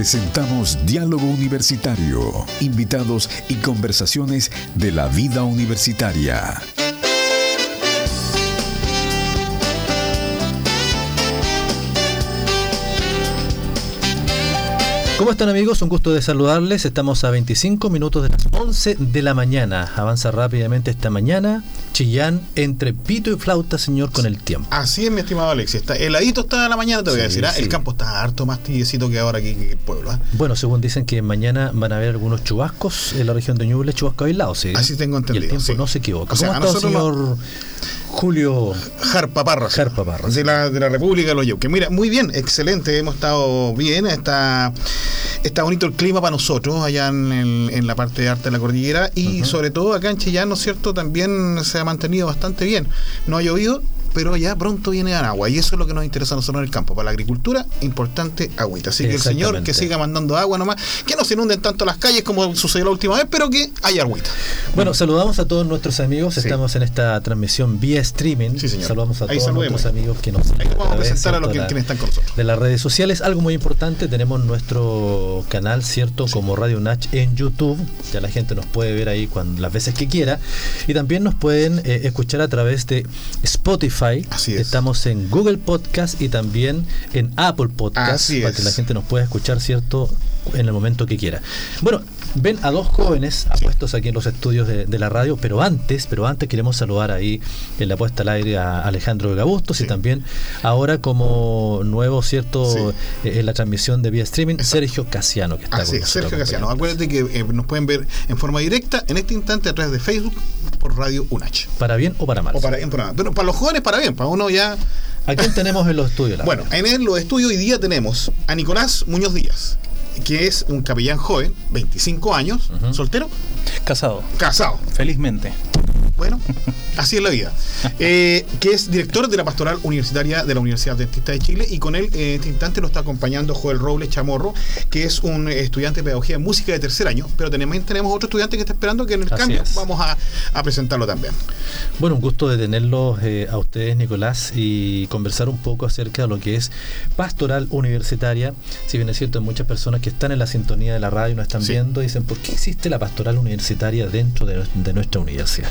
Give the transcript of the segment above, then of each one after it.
Presentamos Diálogo Universitario, invitados y conversaciones de la vida universitaria. ¿Cómo están amigos? Un gusto de saludarles. Estamos a 25 minutos de las 11 de la mañana. Avanza rápidamente esta mañana. Chillán entre pito y flauta, señor, con el tiempo. Así es, mi estimado Alexis. Está heladito está la mañana, te voy a decir. ¿ah? El campo está harto más tibiecito que ahora aquí en el pueblo. ¿ah? Bueno, según dicen que mañana van a haber algunos chubascos en la región de Ñuble, chubascos aislados. ¿sí? Así tengo entendido. Y el tiempo no se equivoca. O sea, ¿Cómo está, señor Julio Jarpa Parras? Jarpa. De la, de la República de los Que Mira, muy bien, excelente. Hemos estado bien. Está, está bonito el clima para nosotros allá en, en la parte de arte de la cordillera. Y sobre todo acá en Chillán, ¿no es cierto? También se ha mantenido bastante bien. No ha llovido, pero ya pronto viene agua y eso es lo que nos interesa a nosotros en el campo. Para la agricultura, importante agüita. Así que el señor que siga mandando agua nomás, que no se inunden tanto las calles como sucedió la última vez, pero que haya agüita. Bueno, saludamos a todos nuestros amigos. Estamos en esta transmisión vía streaming. Sí, señor. Saludamos a todos nuestros amigos que nos Ahí vamos a presentar a los que, están con nosotros. De las redes sociales, algo muy importante, tenemos nuestro canal, ¿cierto? Como Radio Nach en YouTube. Ya la gente nos puede ver ahí cuando, las veces que quiera. Y también nos pueden eh, escuchar a través de Spotify. Así es. Estamos en Google Podcast y también en Apple Podcast Así para es. que la gente nos pueda escuchar, ¿cierto? En el momento que quiera. Bueno, ven a dos jóvenes apuestos aquí en los estudios de, de, la radio, pero antes, pero antes queremos saludar ahí en la puesta al aire a Alejandro Vega Bustos Sí. y también ahora como nuevo, ¿cierto? Sí. Eh, en la transmisión de vía streaming, Exacto. Sergio Casiano, que está Así con es, nosotros Sergio Casiano. Acuérdate que eh, nos pueden ver en forma directa en este instante a través de Facebook por Radio UNACH. ¿Para bien o para mal? O para bien, para mal. Pero para los jóvenes, para bien. Para uno ya. ¿A quién tenemos en los estudios? Bueno, en el- los estudios hoy día tenemos a Nicolás Muñoz Díaz, que es un capellán joven, 25 años, soltero, Casado, casado. felizmente. Bueno, así es la vida. Eh, que es director de la pastoral universitaria de la Universidad Dentista de Chile y con él en este instante lo está acompañando Joel Robles Chamorro, que es un estudiante de pedagogía de música de tercer año, pero también tenemos otro estudiante que está esperando que en el Así cambio es. vamos a, a presentarlo también. Bueno, un gusto de tenerlos eh, a ustedes, Nicolás, y conversar un poco acerca de lo que es pastoral universitaria. Si bien es cierto, hay muchas personas que están en la sintonía de la radio, nos están Sí. viendo, y dicen, ¿por qué existe la pastoral universitaria dentro de, de nuestra universidad?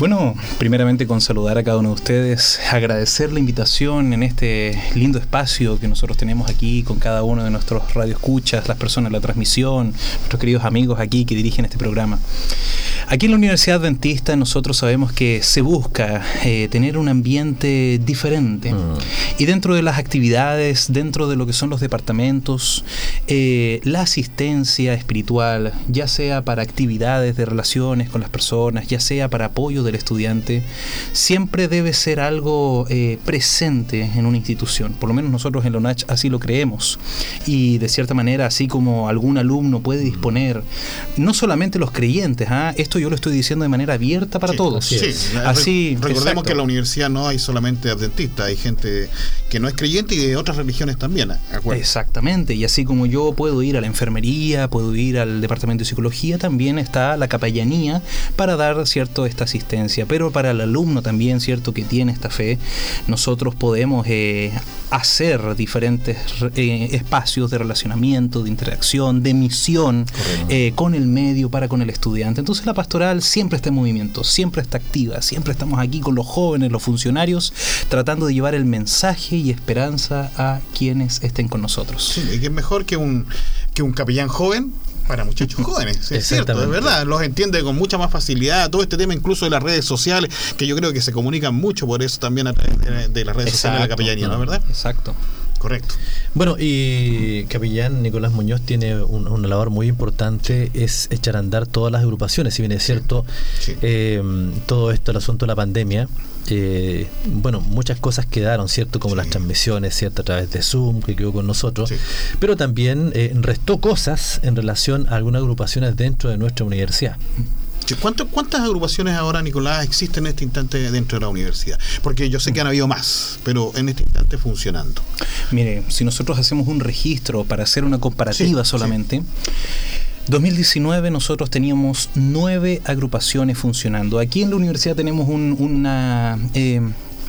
Bueno, primeramente con saludar a cada uno de ustedes, agradecer la invitación en este lindo espacio que nosotros tenemos aquí con cada uno de nuestros radioescuchas, las personas de la transmisión, nuestros queridos amigos aquí que dirigen este programa. Aquí en la Universidad Dentista nosotros sabemos que se busca eh, tener un ambiente diferente Mm. y dentro de las actividades, dentro de lo que son los departamentos, eh, la asistencia espiritual, ya sea para actividades de relaciones con las personas, ya sea para apoyo del estudiante, siempre debe ser algo eh, presente en una institución. Por lo menos nosotros en la UNACH así lo creemos. Y de cierta manera, así como algún alumno puede disponer, no solamente los creyentes, ¿ah? esto yo lo estoy diciendo de manera abierta para Sí, todos. así Sí, recordemos exacto. que en la universidad no hay solamente adventistas, hay gente que no es creyente y de otras religiones también. ¿de acuerdo? Exactamente, y así como yo puedo ir a la enfermería, puedo ir al departamento de psicología, también está la capellanía para dar cierto esta asistencia. Pero para el alumno también, cierto que tiene esta fe, nosotros podemos eh, hacer diferentes eh, espacios de relacionamiento, de interacción, de misión eh, con el medio para con el estudiante. Entonces la pastoral siempre está en movimiento, siempre está activa, siempre estamos aquí con los jóvenes, los funcionarios, tratando de llevar el mensaje y esperanza a quienes estén con nosotros. Sí, y que es mejor que un, que un capellán joven para muchachos jóvenes. Es cierto, es verdad. Los entiende con mucha más facilidad. Todo este tema, incluso de las redes sociales, que yo creo que se comunican mucho por eso también a través de, de las redes sociales de la capellanía, ¿no es verdad? Exacto. Correcto. Bueno, y Capellán Nicolás Muñoz tiene un- una labor muy importante, es echar a andar todas las agrupaciones, si bien es cierto, Sí. eh, todo esto, el asunto de la pandemia, eh, bueno, muchas cosas quedaron, ¿cierto? Como Sí. las transmisiones, ¿cierto? A través de Zoom, que quedó con nosotros, Sí. pero también eh, restó cosas en relación a algunas agrupaciones dentro de nuestra universidad. Sí, ¿cuánto- ¿Cuántas agrupaciones ahora, Nicolás, existen en este instante dentro de la universidad? Porque yo sé que han habido más, pero en este instante funcionando. Mire, si nosotros hacemos un registro para hacer una comparativa Sí, solamente, 2019 nosotros teníamos nueve agrupaciones funcionando. Aquí en la universidad tenemos un- una, eh,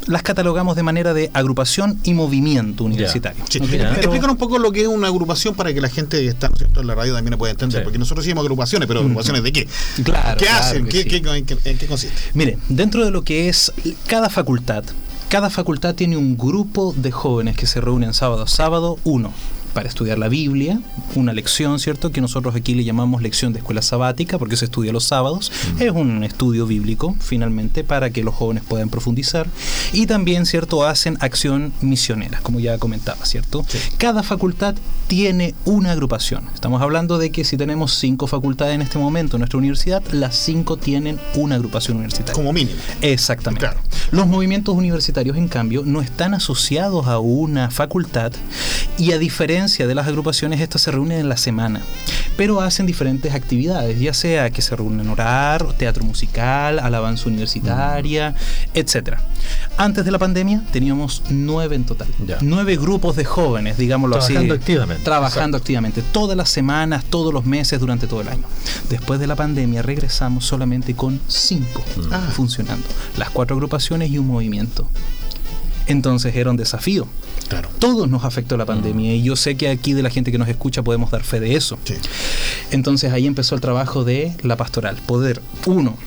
las catalogamos de manera de agrupación y movimiento universitario. Sí. Explícanos un poco lo que es una agrupación para que la gente que está en la radio también lo pueda entender. Sí. Porque nosotros decimos agrupaciones, pero agrupaciones de qué? Claro, ¿Qué claro hacen? ¿Qué, sí. qué- en, qué, en qué consiste? Mire, dentro de lo que es cada facultad, cada facultad tiene un grupo de jóvenes que se reúnen sábado a sábado, uno para estudiar la Biblia, una lección, ¿cierto? Que nosotros aquí le llamamos lección de escuela sabática, porque se estudia los sábados. Es un estudio bíblico, finalmente, para que los jóvenes puedan profundizar. Y también, ¿cierto? Hacen acción misionera, como ya comentaba, ¿cierto? Cada facultad tiene una agrupación. Estamos hablando de que si tenemos cinco facultades en este momento en nuestra universidad, las cinco tienen una agrupación universitaria. Como mínimo. Exactamente. Claro. Los movimientos universitarios, en cambio, no están asociados a una facultad y a diferencia de las agrupaciones, estas se reúnen en la semana, pero hacen diferentes actividades, ya sea que se reúnen a orar, teatro musical, alabanza universitaria, etcétera. Antes de la pandemia teníamos nueve en total, Ya. nueve grupos de jóvenes, digámoslo Trabajando así, activamente. trabajando activamente, todas las semanas, todos los meses, durante todo el año. Después de la pandemia regresamos solamente con cinco Ah. funcionando, las cuatro agrupaciones y un movimiento. Entonces era un desafío. Claro. Todos nos afectó la pandemia y yo sé que aquí de la gente que nos escucha podemos dar fe de eso. Sí. Entonces ahí empezó el trabajo de la pastoral. Poder, uno,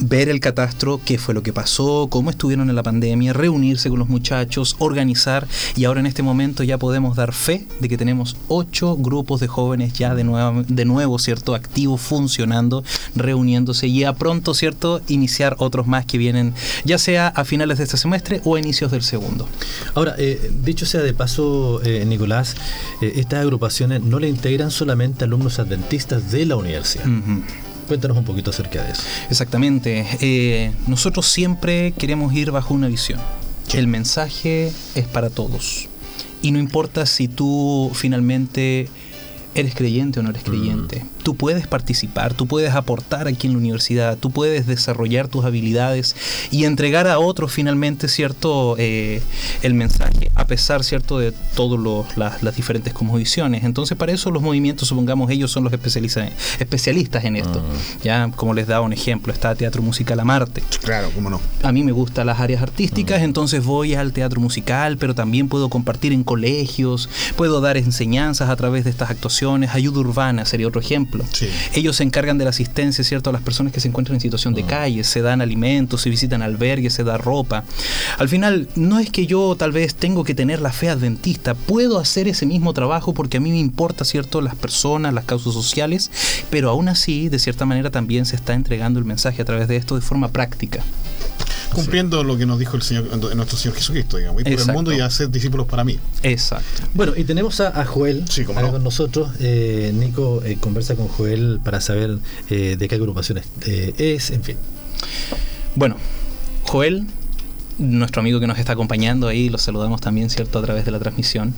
ver el catastro, qué fue lo que pasó, cómo estuvieron en la pandemia, reunirse con los muchachos, organizar y ahora en este momento ya podemos dar fe de que tenemos ocho grupos de jóvenes ya de nuevo, de nuevo ¿cierto? Activos, funcionando, reuniéndose y a pronto, ¿cierto? Iniciar otros más que vienen ya sea a finales de este semestre o a inicios del segundo. Ahora, eh, dicho sea de paso, eh, Nicolás, eh, estas agrupaciones no le integran solamente alumnos adventistas de la universidad. Cuéntanos un poquito acerca de eso. Exactamente. Eh, nosotros siempre queremos ir bajo una visión. El mensaje es para todos. Y no importa si tú finalmente eres creyente o no eres creyente. Tú puedes participar, tú puedes aportar aquí en la universidad, tú puedes desarrollar tus habilidades y entregar a otros finalmente, ¿cierto? Eh, el mensaje, a pesar, ¿cierto? De todas las, las diferentes cosmovisiones. Entonces, para eso los movimientos, supongamos, ellos son los especialistas en esto. Ya, como les daba un ejemplo, está Teatro Musical a Marte Claro, cómo no. a mí me gustan las áreas artísticas, entonces voy al teatro musical, pero también puedo compartir en colegios, puedo dar enseñanzas a través de estas actuaciones. Ayuda urbana sería otro ejemplo. Sí. Ellos se encargan de la asistencia, ¿cierto?, a las personas que se encuentran en situación de calle, se dan alimentos, se visitan albergues, se da ropa. Al final, no es que yo tal vez tengo que tener la fe adventista, puedo hacer ese mismo trabajo porque a mí me importa, ¿cierto?, las personas, las causas sociales, pero aún así, de cierta manera, también se está entregando el mensaje a través de esto de forma práctica. Cumpliendo lo que nos dijo el Señor, nuestro Señor Jesucristo, digamos. Ir por el mundo y hacer discípulos para mí. Exacto. Bueno, y tenemos a, a Joel Sí, no. con nosotros. Eh, Nico eh, conversa con Joel para saber eh, de qué agrupación es, eh, es, en fin. Bueno, Joel, nuestro amigo que nos está acompañando ahí, lo saludamos también, ¿cierto?, a través de la transmisión.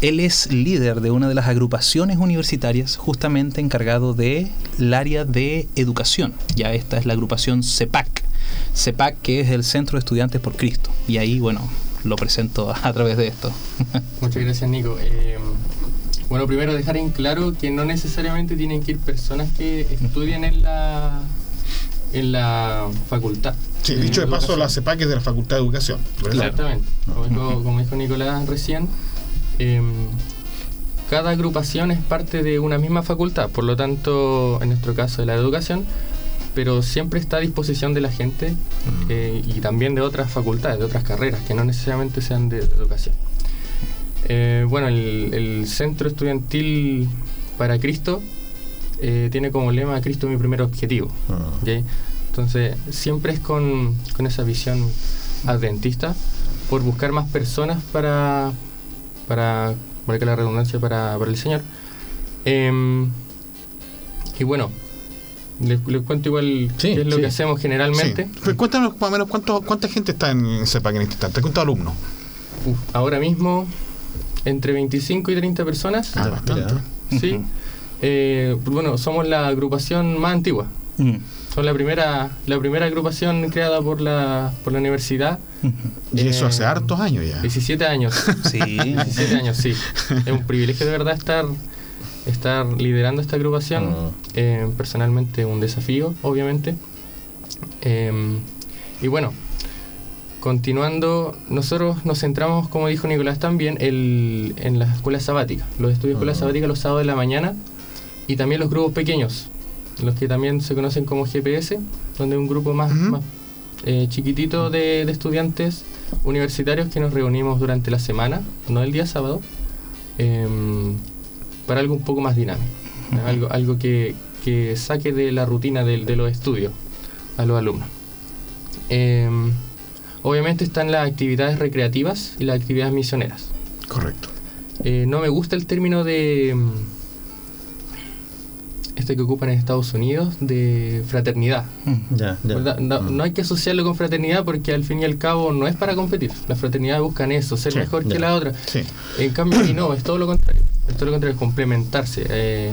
Él es líder de una de las agrupaciones universitarias justamente encargado del área de educación. Ya esta es la agrupación CEPAC. CEPAC que es el Centro de Estudiantes por Cristo. Y ahí, bueno, lo presento a, a través de esto. Muchas gracias, Nico. Eh, bueno, primero dejar en claro que no necesariamente tienen que ir personas que estudian en la en la facultad. Sí, de dicho de paso, la CEPAC es de la Facultad de Educación. ¿verdad? Exactamente. Como dijo, como dijo Nicolás recién, em, cada agrupación es parte de una misma facultad, por lo tanto, en nuestro caso de la educación, pero siempre está a disposición de la gente eh, y también de otras facultades, de otras carreras, que no necesariamente sean de educación. Eh, bueno, el, el Centro Estudiantil para Cristo eh, tiene como lema Cristo mi primer objetivo. ¿ok? Entonces, siempre es con, con esa visión adventista, por buscar más personas para, para, para que la redundancia para, para el Señor. Em, y bueno, les, les cuento igual Sí, qué es lo sí. que hacemos generalmente. Sí. Pero Cuéntanos más o menos cuánto, cuánta gente está en CEPAC en este instante. ¿Cuántos alumnos? Uf, ahora mismo, entre 25 y 30 personas. Ah, bastante. Sí. Eh, bueno, somos la agrupación más antigua. Mm. Somos la primera, la primera agrupación creada por la, por la universidad. Y eso Eh, hace hartos años ya. 17 años. Sí. 17 años, sí. Es un privilegio de verdad estar, estar liderando esta agrupación. Mm. Eh, personalmente un desafío, obviamente. Eh, y bueno, continuando, nosotros nos centramos, como dijo Nicolás también, el- en las escuelas sabáticas, los estudios de escuelas Ah. sabáticas los sábados de la mañana y también los grupos pequeños, los que también se conocen como GPS, donde un grupo más, más, eh, chiquitito de, de estudiantes universitarios que nos reunimos durante la semana, no el día sábado, em, para algo un poco más dinámico, algo, algo que, que saque de la rutina de, de los estudios a los alumnos. Em, obviamente están las actividades recreativas y las actividades misioneras. Correcto. Eh, no me gusta el término de mm, este que ocupan en Estados Unidos de fraternidad. Mm. ¿verdad? No, Mm. no hay que asociarlo con fraternidad porque al fin y al cabo no es para competir. Las fraternidades buscan eso, ser Sí, mejor que la otra. Sí. En cambio, no, es todo lo contrario. Es todo lo contrario, es complementarse. Eh,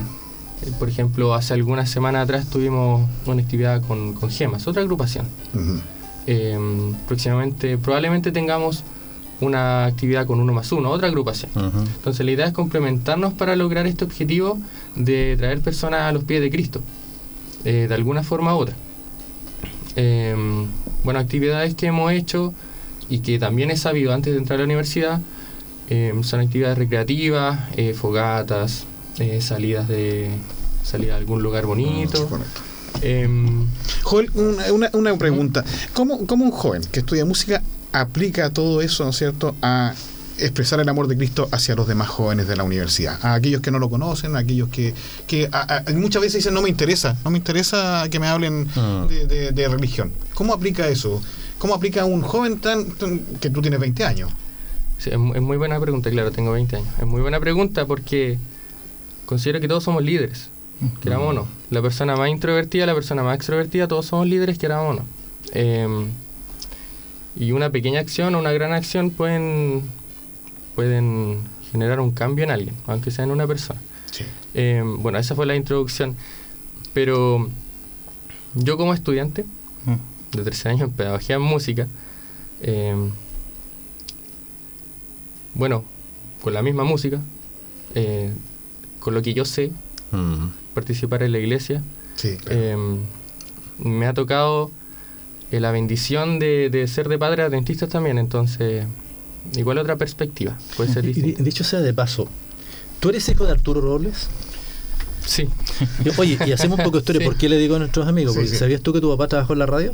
por ejemplo, hace algunas semanas atrás tuvimos una actividad con, con Gemas, otra agrupación. Eh, próximamente, probablemente tengamos una actividad con uno más uno, otra agrupación. Entonces la idea es complementarnos para lograr este objetivo de traer personas a los pies de Cristo, eh, de alguna forma u otra. Eh, bueno, actividades que hemos hecho y que también he sabido antes de entrar a la universidad eh, son actividades recreativas, eh, fogatas, eh, salidas de salida a algún lugar bonito. Correcto. Em, Joel, una, una- una pregunta. ¿Cómo, ¿Cómo un joven que estudia música aplica todo eso, ¿no es cierto?, a expresar el amor de Cristo hacia los demás jóvenes de la universidad, a aquellos que no lo conocen, a aquellos que, que a- a- muchas veces dicen no me interesa, no me interesa que me hablen Ah. de, de- de religión. ¿Cómo aplica eso? ¿Cómo aplica a un joven tan, tan- que tú tienes 20 años? Sí, es, mu- es muy buena pregunta, claro, tengo 20 años. Es muy buena pregunta porque considero que todos somos líderes, queramos o no. La persona más introvertida, la persona más extrovertida, todos somos líderes, queramos o no. Em, y una pequeña acción o una gran acción pueden, pueden generar un cambio en alguien, aunque sea en una persona. Sí. Em, bueno, esa fue la introducción. Pero yo como estudiante Mm. de tercer año en pedagogía en música, em, bueno, con la misma música, eh, con lo que yo sé, Mm. participar en la iglesia, Sí, claro. em, me ha tocado eh, la bendición de, de ser de padres adventistas también, entonces igual otra perspectiva, puede ser dicho sea de paso, ¿tú eres hijo de Arturo Robles? Sí, Oye, y hacemos un poco de historia. Sí. ¿Por qué le digo a nuestros amigos? Sí, Porque sí. ¿Sabías tú que tu papá trabajó en la radio?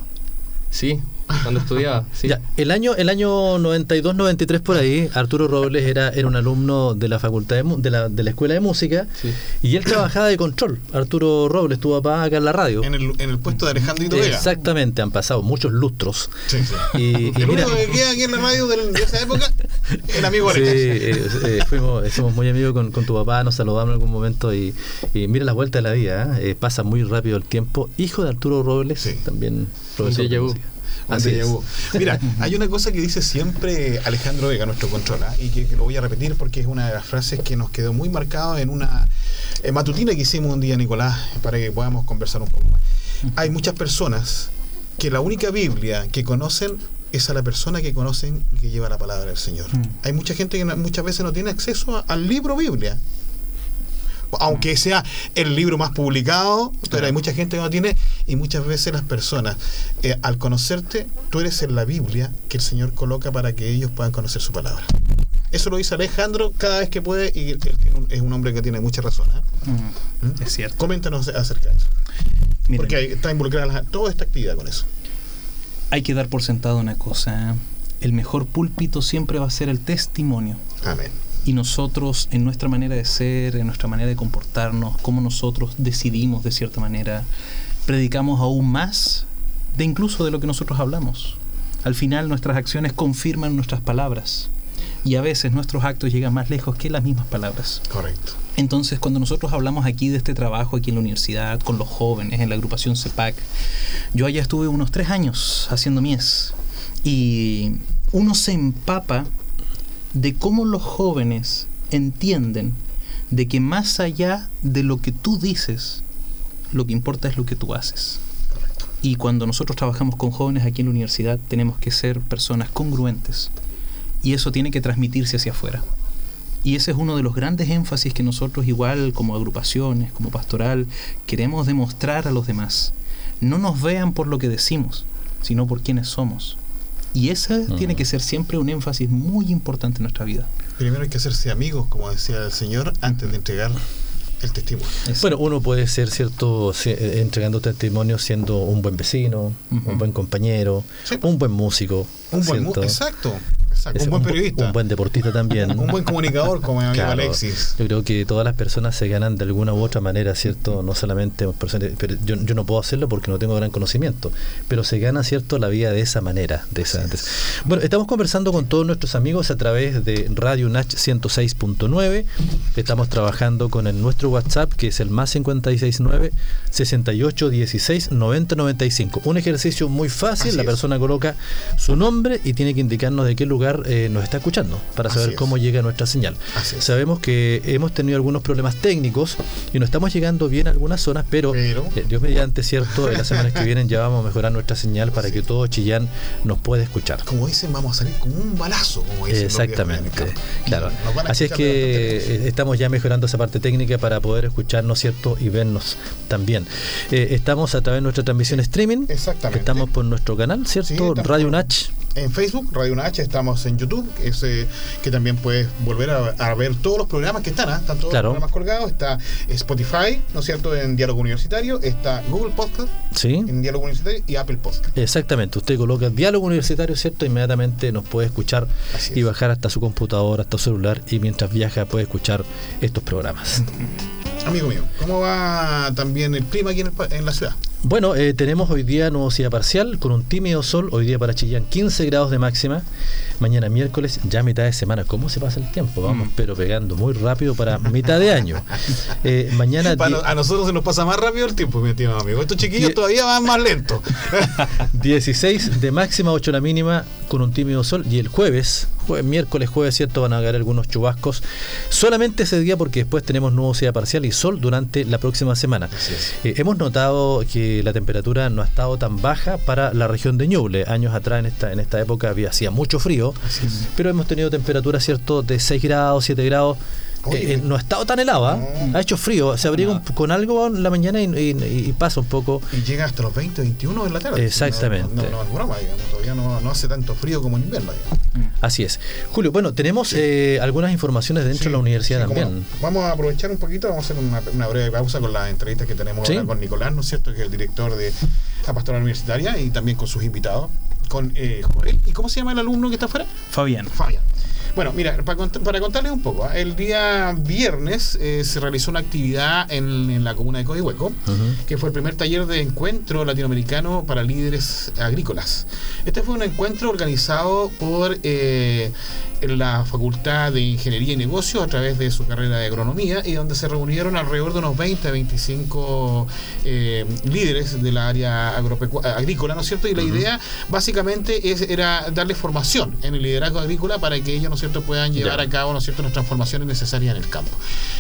Sí, cuando estudiaba, sí. Ya, el año, el año 92-93 por ahí, Arturo Robles era, era un alumno de la facultad de, mu- de, la, de la escuela de música Sí. y él trabajaba de control. Arturo Robles, tu papá acá en la radio. En el, en el puesto de Alejandrito Vega. Exactamente, han pasado muchos lustros. Sí, sí. Y, y El mira, único que queda aquí en la radio de esa época, el amigo Sí, Alex. eh, eh, fuimos, eh, somos muy amigos con, con tu papá, nos saludamos en algún momento y, y mira la vuelta de la vida, ¿eh? Eh, pasa muy rápido el tiempo. Hijo de Arturo Robles, Sí. también profesor déjà vu. Un Así déjà vu. Mira, hay una cosa que dice siempre Alejandro Vega, nuestro controla, y que, que lo voy a repetir porque es una de las frases que nos quedó muy marcado en una eh, matutina que hicimos un día, Nicolás, para que podamos conversar un poco más. Hay muchas personas que la única Biblia que conocen es a la persona que conocen que lleva la palabra del Señor. Mm. Hay mucha gente que no- muchas veces no tiene acceso a- al libro Biblia. Aunque sea el libro más publicado, pero hay mucha gente que no tiene y muchas veces las personas, eh, al conocerte, tú eres en la Biblia que el Señor coloca para que ellos puedan conocer su palabra. Eso lo dice Alejandro cada vez que puede y es un hombre que tiene mucha razón. ¿eh? Mm. ¿Mm? Es cierto. Coméntanos acerca de eso. Miren, Porque está involucrada la- toda esta actividad con eso. hay que dar por sentado una cosa. ¿eh? El mejor púlpito siempre va a ser el testimonio. Amén. Y nosotros, en nuestra manera de ser, en nuestra manera de comportarnos, cómo nosotros decidimos de cierta manera, predicamos aún más de incluso de lo que nosotros hablamos. Al final nuestras acciones confirman nuestras palabras. Y a veces nuestros actos llegan más lejos que las mismas palabras. Correcto. Entonces, cuando nosotros hablamos aquí de este trabajo aquí en la universidad, con los jóvenes, en la agrupación CEPAC, yo allá estuve unos tres años haciendo mies. Y uno se empapa de cómo los jóvenes entienden de que más allá de lo que tú dices, lo que importa es lo que tú haces. Correcto. Y cuando nosotros trabajamos con jóvenes aquí en la universidad, tenemos que ser personas congruentes. Y eso tiene que transmitirse hacia afuera. Y ese es uno de los grandes énfasis que nosotros igual como agrupaciones, como pastoral, queremos demostrar a los demás. No nos vean por lo que decimos, sino por quienes somos. Y ese Mm. tiene que ser siempre un énfasis muy importante en nuestra vida. Primero hay que hacerse amigos, como decía el Señor, antes de entregar el testimonio. Es- Bueno, uno puede ser, ¿cierto?, eh, entregando testimonio siendo un buen vecino, un buen compañero, Sí. un buen músico, Un buen, mu- exacto, exacto, un buen bu- periodista, Un buen deportista también. un buen comunicador, como mi amigo Claro. Alexis. Yo creo que todas las personas se ganan de alguna u otra manera, ¿cierto? No solamente personas, pero yo, yo no puedo hacerlo porque no tengo gran conocimiento, pero se gana, ¿cierto?, la vida de esa manera. De esa, de esa- Bueno, estamos conversando con todos nuestros amigos a través de Radio Nach 106.9. Estamos trabajando con el, nuestro WhatsApp, que es el más 569 68 16 90 95. Un ejercicio muy fácil, Así la es. persona coloca su nombre y tiene que indicarnos de qué lugar eh, nos está escuchando para saber es. cómo llega nuestra señal. Sabemos que hemos tenido algunos problemas técnicos y no estamos llegando bien a algunas zonas, pero, Pero- eh, Dios mediante, ¿cierto? En las semanas que vienen ya vamos a mejorar nuestra señal para que todo Chillán nos pueda escuchar. Como dicen, vamos a salir como un balazo, como dicen Exactamente, claro. Así es que eh, estamos ya mejorando esa parte técnica para poder escucharnos, ¿cierto? Y vernos también. Eh, estamos a través de nuestra transmisión streaming. Exactamente. Estamos por nuestro canal, ¿cierto? Sí, Radio por- Nach. En Facebook, Radio Nach, estamos en YouTube, que, es, eh, que también puedes volver a, a ver todos los programas que están, ¿ah? están todos Claro. los programas colgados, está Spotify, ¿no es cierto?, en Diálogo Universitario, está Google Podcast Sí. en Diálogo Universitario y Apple Podcast. Exactamente, usted coloca diálogo universitario, ¿cierto? Inmediatamente nos puede escuchar y bajar hasta su computadora, hasta su celular y mientras viaja puede escuchar estos programas. Amigo mío, ¿cómo va también el clima aquí en, el pa- en la ciudad? Bueno, eh, tenemos hoy día nubosidad parcial con un tímido sol, hoy día para Chillán 15 grados de máxima, mañana miércoles ya mitad de semana, ¿cómo se pasa el tiempo? Vamos, Mm. pero pegando muy rápido para mitad de año. Eh, mañana Para- di- a nosotros se nos pasa más rápido el tiempo, mi estimado amigo. Estos chiquillos Die- todavía van más lento. 16 de máxima, 8 la mínima, con un tímido sol. Y el jueves, jue- miércoles, jueves, ¿cierto? Van a caer algunos chubascos. Solamente ese día, porque después tenemos nubosidad parcial y sol durante la próxima semana. Eh, hemos notado que la temperatura no ha estado tan baja para la región de Ñuble. Años atrás, en esta, en esta época, había, hacía mucho frío, pero hemos tenido temperaturas, ¿cierto?, de 6 grados, 7 grados. Oye, Eh, eh, no ha estado tan helado, ¿ah? No. ha hecho frío, se abriga con algo en la mañana y, y- y pasa un poco. Y llega hasta los 20, 21 de la tarde. Exactamente. No, no, no es broma, digamos. Todavía no, no hace tanto frío como en invierno, digamos. Así es. Julio, bueno, tenemos eh, algunas informaciones dentro de la universidad sí, también. no. Vamos a aprovechar un poquito, vamos a hacer una, una breve pausa con la entrevista que tenemos con Nicolás, ¿no es cierto? Que es el director de la Pastoral Universitaria y también con sus invitados, con eh, Joel. ¿Y cómo se llama el alumno que está afuera? Fabián. Fabián. Bueno, mira, para, cont- para contarles un poco, ¿ah? el día viernes eh, se realizó una actividad en, en la comuna de Codihueco, que fue el primer taller de encuentro latinoamericano para líderes agrícolas. Este fue un encuentro organizado por eh, la Facultad de Ingeniería y Negocios a través de su carrera de agronomía y donde se reunieron alrededor de unos 20 a 25 eh, líderes de la área agrícola, ¿no es cierto? Y la idea básicamente es, era darles formación en el liderazgo agrícola para que ellos, ¿no es cierto?, puedan llevar Ya. a cabo, ¿no es cierto?, las transformaciones necesarias en el campo.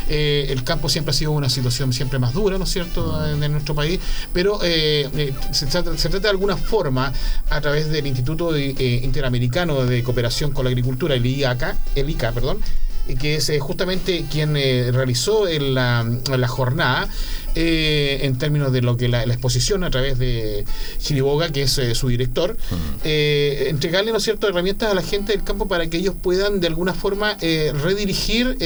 Eh, el campo siempre ha sido una situación siempre más dura, ¿no es cierto?, en, en nuestro país, pero eh, eh, se, trata, se trata de alguna forma a través del Instituto de- eh, Interamericano de Cooperación con la Agricultura, el IACA, el ICA, perdón, que es justamente quien realizó el, la, la jornada eh, en términos de lo que la, la exposición a través de Chiriboga, que es eh, su director, eh, entregarle, ¿no es cierto?, herramientas a la gente del campo para que ellos puedan de alguna forma redirigir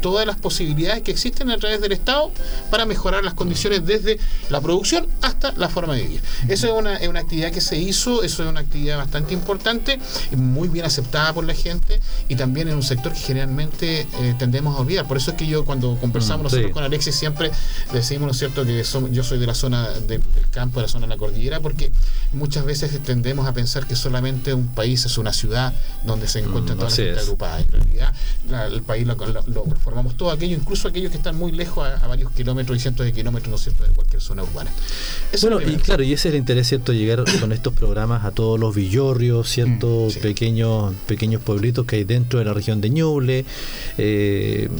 todas las posibilidades que existen a través del Estado para mejorar las condiciones desde la producción hasta la forma de vivir. Eso es una, es una actividad que se hizo, eso es una actividad bastante importante, muy bien aceptada por la gente y también en un sector que generalmente tendemos a olvidar. Por eso es que yo cuando conversamos Mm, nosotros sí. con Alexis siempre decimos, ¿no es cierto?, que yo soy de la zona de- del campo, de la zona de la cordillera, porque muchas veces tendemos a pensar que solamente un país es una ciudad donde se encuentra Mm, toda la gente es. agrupada. En realidad, la- el país lo, lo- lo formamos todo aquello, incluso aquellos que están muy lejos a, a varios kilómetros y cientos de kilómetros, ¿no es cierto?, de cualquier zona urbana. Eso Bueno, y claro, y ese es el interés, ¿cierto? Llegar con estos programas a todos los villorrios, ¿cierto? Mm, sí. Pequeños pequeños pueblitos que hay dentro de la región de Ñuble. Eh,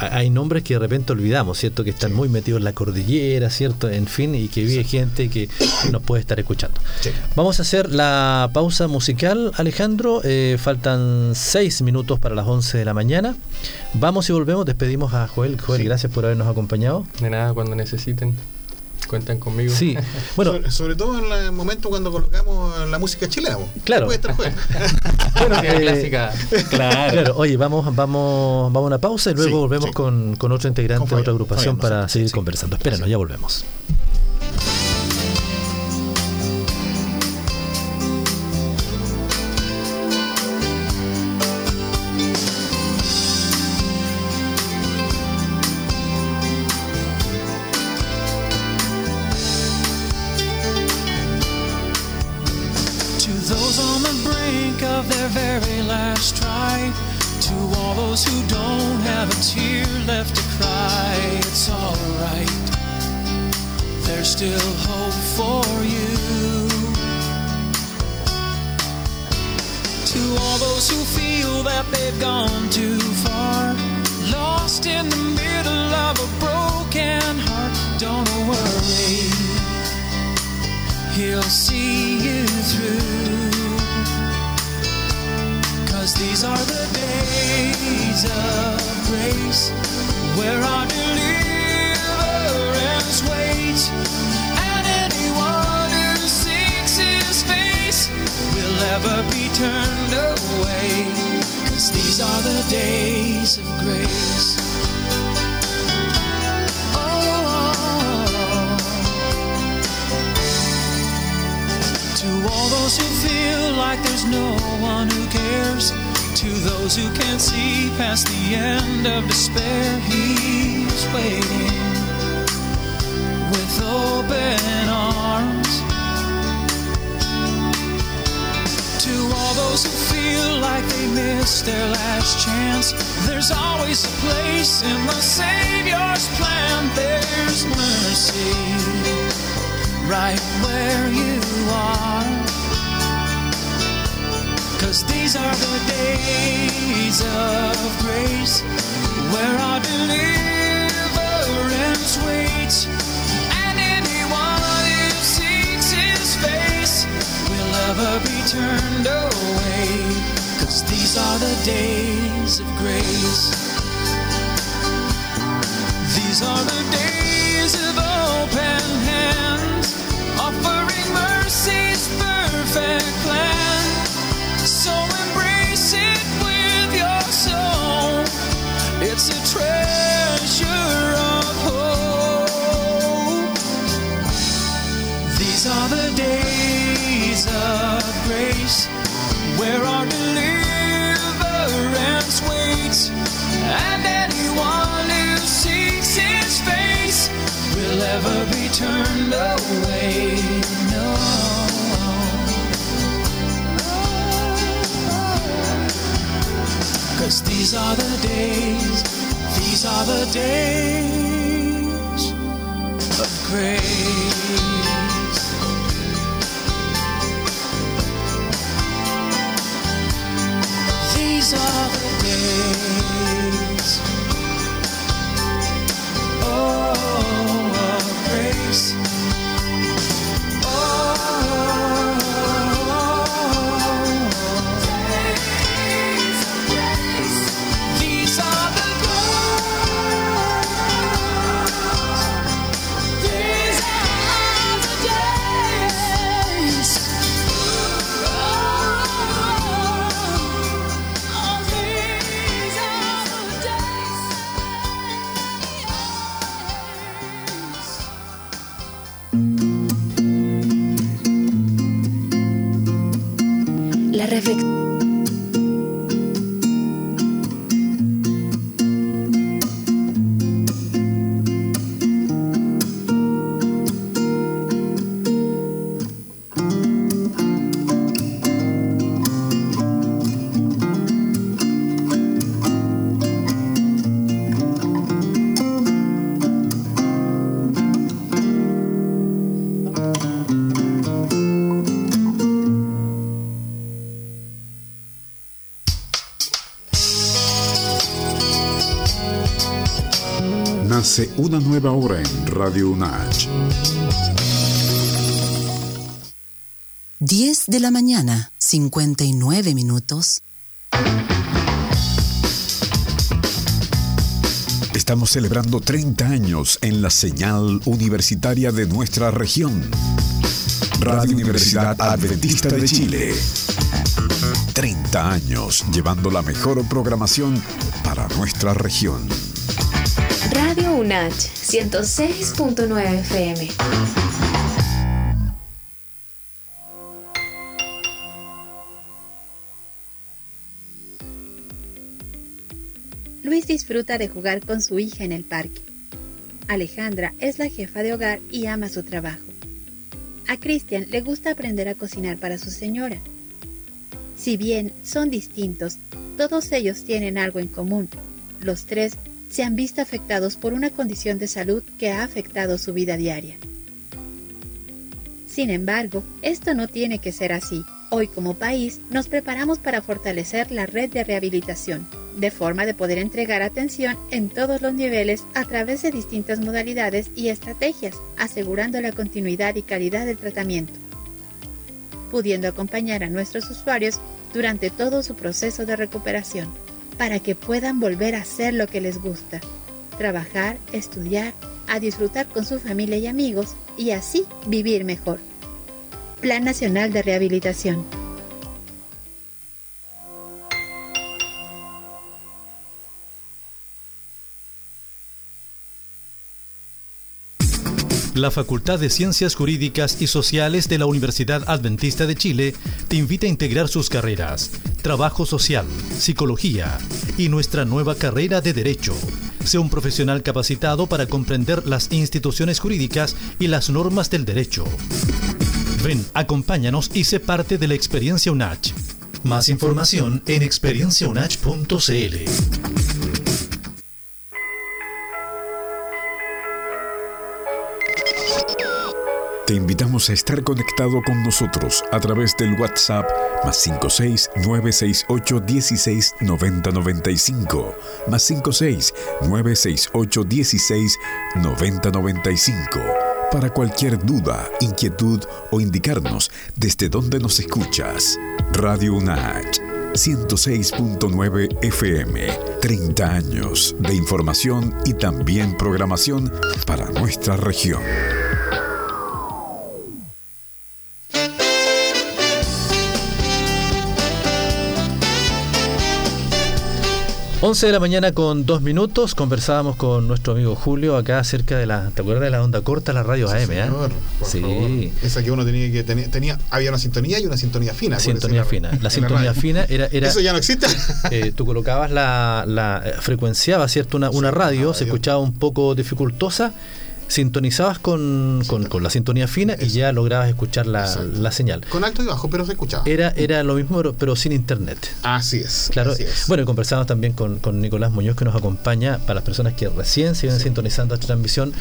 hay nombres que de repente olvidamos, ¿cierto? Que están Sí. muy metidos en la cordillera, ¿cierto? En fin, y que vive gente que nos puede estar escuchando. Sí. Vamos a hacer la pausa musical, Alejandro. Eh, faltan seis minutos para las 11 de la mañana. Vamos y volvemos. Despedimos a Joel. Joel, gracias por habernos acompañado. De nada, cuando necesiten. Cuentan conmigo. Sí, bueno, sobre, sobre todo en el momento cuando colocamos la música chilena. Claro. Puede estar juega. bueno, eh, clásica. Claro. Claro, oye, vamos, vamos, vamos a una pausa y luego Sí, volvemos sí. con, con otro integrante de otra agrupación Fabián, para seguir sí. conversando. Espéranos, ya volvemos. Like they missed their last chance, there's always a place in the Savior's plan. There's mercy right where you are. Cause these are the days of grace where our deliverance waits. And anyone who seeks his face will be turned away. Cause these are the days of grace. These are the days of open hands, offering mercy's perfect plan. Will ever be turned away. No. Cause these are the days, these are the days of grace. These are the days. Nace una nueva hora en Radio UNACH. 10 de la mañana, 59 minutos. Estamos celebrando 30 años en la señal universitaria de nuestra región. Radio Universidad Adventista de Chile. 30 años llevando la mejor programación para nuestra región. Radio UNACH 106.9 FM. Luis disfruta de jugar con su hija en el parque. Alejandra es la jefa de hogar y ama su trabajo. A Cristian le gusta aprender a cocinar para su señora. Si bien son distintos, todos ellos tienen algo en común. Los tres se han visto afectados por una condición de salud que ha afectado su vida diaria. Sin embargo, esto no tiene que ser así. Hoy como país nos preparamos para fortalecer la red de rehabilitación, de forma de poder entregar atención en todos los niveles a través de distintas modalidades y estrategias, asegurando la continuidad y calidad del tratamiento, pudiendo acompañar a nuestros usuarios durante todo su proceso de recuperación, para que puedan volver a hacer lo que les gusta, trabajar, estudiar, a disfrutar con su familia y amigos y así vivir mejor. Plan Nacional de Rehabilitación. La Facultad de Ciencias Jurídicas y Sociales de la Universidad Adventista de Chile te invita a integrar sus carreras, Trabajo Social, Psicología y nuestra nueva carrera de Derecho. Sea un profesional capacitado para comprender las instituciones jurídicas y las normas del derecho. Ven, acompáñanos y sé parte de la experiencia UNACH. Más información en experienciaunach.cl. Te invitamos a estar conectado con nosotros a través del WhatsApp más 56 968 16 90 95 más 56 968 16 90 95 para cualquier duda, inquietud o indicarnos desde dónde nos escuchas. Radio UNACH 106.9 FM 30 años de información y también programación para nuestra región. 11 de la mañana con dos minutos conversábamos con nuestro amigo Julio acá acerca de la, ¿te acuerdas de la onda corta, la radio AM? ¿eh? Señor, por Sí. favor. Esa que uno tenía que tenía, tenía había una sintonía y una sintonía fina. Sintonía la- fina. La sintonía fina era, era Eso ya no existe. eh, tú colocabas la, la eh, frecuenciaba cierto una, una radio, se escuchaba un poco dificultosa, sintonizabas con, con, con la sintonía fina y ya lograbas escuchar la, la señal. Con alto y bajo, pero se escuchaba. Era, era lo mismo, pero- pero sin internet. Así es. Claro, así es. bueno, y conversamos también con, con Nicolás Muñoz que nos acompaña para las personas que recién se vienen sintonizando esta transmisión.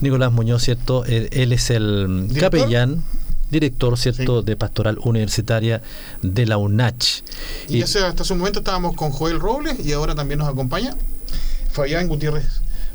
Nicolás Muñoz, ¿cierto? Él, él es el ¿Director? capellán, director, ¿cierto?, Sí. de Pastoral Universitaria de la UNACH. Y ese- hasta su momento estábamos con Joel Robles y ahora también nos acompaña Fabián Gutiérrez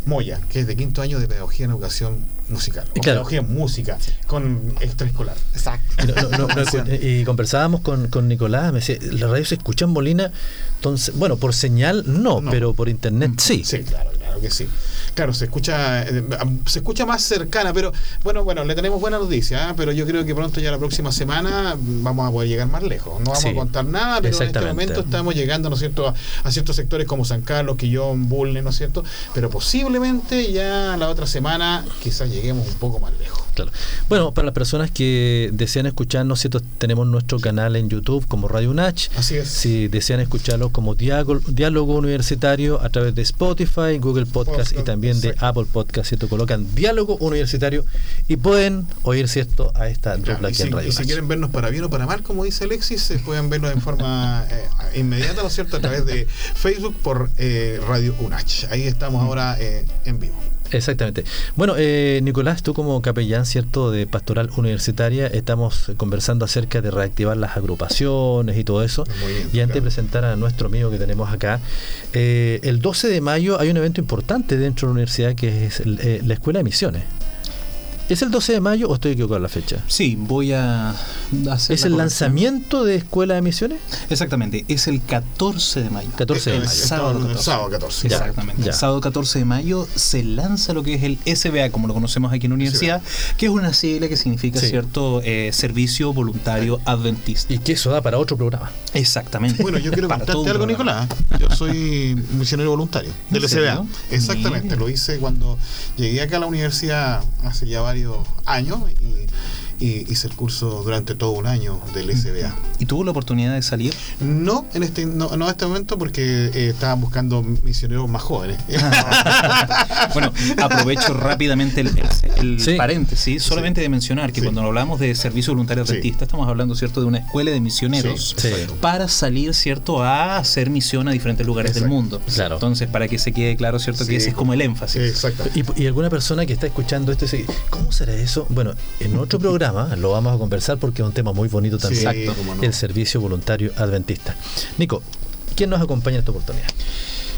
Moya, que es de quinto año de Pedagogía en Educación Musical. O Claro. Pedagogía en Música, con extraescolar. Exacto. Y, no- no- no- no- y conversábamos con, con Nicolás, me decía, la radio se escucha en Molina, entonces, bueno, por señal no, No. pero por internet sí. Sí, claro, claro que sí. Claro, se escucha eh, se escucha más cercana, pero bueno, bueno, le tenemos buena noticia, ¿ah? pero yo creo que pronto ya la próxima semana vamos a poder llegar más lejos. No vamos Sí. a contar nada, pero en este momento estamos llegando, ¿no es cierto?, a, a ciertos sectores como San Carlos, Quillón, Bulne, ¿no es cierto? Pero posiblemente ya la otra semana quizás lleguemos un poco más lejos. Claro. Bueno, para las personas que desean escucharnos, ¿cierto? tenemos nuestro canal en YouTube como Radio UNACH. Así es. Si desean escucharlo como diálogo, diálogo universitario a través de Spotify, Google Podcast y también de. Apple Podcast, ¿cierto? Colocan diálogo universitario y pueden oír, ¿cierto? A esta Claro, dupla aquí si, en Radio y si quieren vernos para bien o para mal, como dice Alexis, pueden vernos en forma eh, inmediata, ¿no es cierto?, a través de Facebook por eh, Radio UNACH. Ahí estamos ahora eh, en vivo. Exactamente. Bueno, eh, Nicolás, tú como capellán, ¿cierto?, de Pastoral Universitaria, estamos conversando acerca de reactivar las agrupaciones y todo eso. Muy bien, y antes de presentar a nuestro amigo que tenemos acá, eh, el 12 de mayo hay un evento importante dentro de la universidad que es el- eh, la Escuela de Misiones. ¿Es el 12 de mayo o estoy equivocado en la fecha? Sí, voy a hacer ¿Es la el lanzamiento de Escuela de Misiones? Exactamente, es el 14 de mayo. 14 de Eh, mayo. eh, sábado estamos en el 14. sábado 14. Ya. Exactamente. ya. El sábado 14 de mayo se lanza lo que es el SBA, como lo conocemos aquí en la universidad, que es una sigla que significa, Sí. ¿cierto?, Eh, Servicio Voluntario Adventista. Y que eso da para otro programa. Exactamente. Bueno, yo quiero contarte algo, programa. Nicolás. Yo soy misionero voluntario del ¿En SBA. Exactamente, lo hice cuando llegué acá a la universidad hace ya varios años y, y hice el curso durante todo un año del SBA. ¿Y tuvo la oportunidad de salir? No en este no, no en este momento porque eh, estaban buscando misioneros más jóvenes. Bueno, aprovecho rápidamente el, el- el Sí. paréntesis, solamente de mencionar que Sí. cuando hablamos de servicio voluntario Sí. adventista, estamos hablando, ¿cierto?, de una escuela de misioneros para salir, ¿cierto?, a hacer misión a diferentes lugares del mundo. Claro. Entonces, para que se quede claro, ¿cierto?, Sí. que ese es como el énfasis. Exacto. Y, y alguna persona que está escuchando esto dice, ¿cómo será eso? Bueno, en otro programa lo vamos a conversar porque es un tema muy bonito también. Sí, no. El servicio voluntario adventista. Nico, ¿quién nos acompaña en esta oportunidad?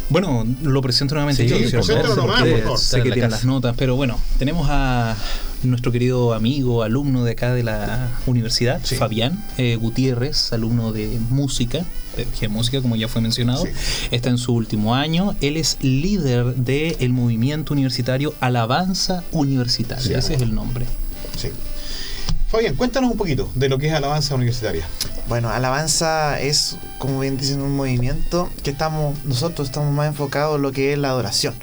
Bueno, lo presento nuevamente Sí, yo, favor. Sé que casa. las notas, pero bueno, tenemos a nuestro querido amigo, alumno de acá de la universidad, Sí. Fabián eh, Gutiérrez, alumno de música, pedagogía de música, como ya fue mencionado. Sí. Está en su último año. Él es líder del movimiento universitario Alabanza Universitaria. Sí. Ese es el nombre. Sí. Fabián, cuéntanos un poquito de lo que es alabanza universitaria. Bueno, Alabanza es, como bien dicen, un movimiento que estamos, nosotros estamos más enfocados en lo que es la adoración.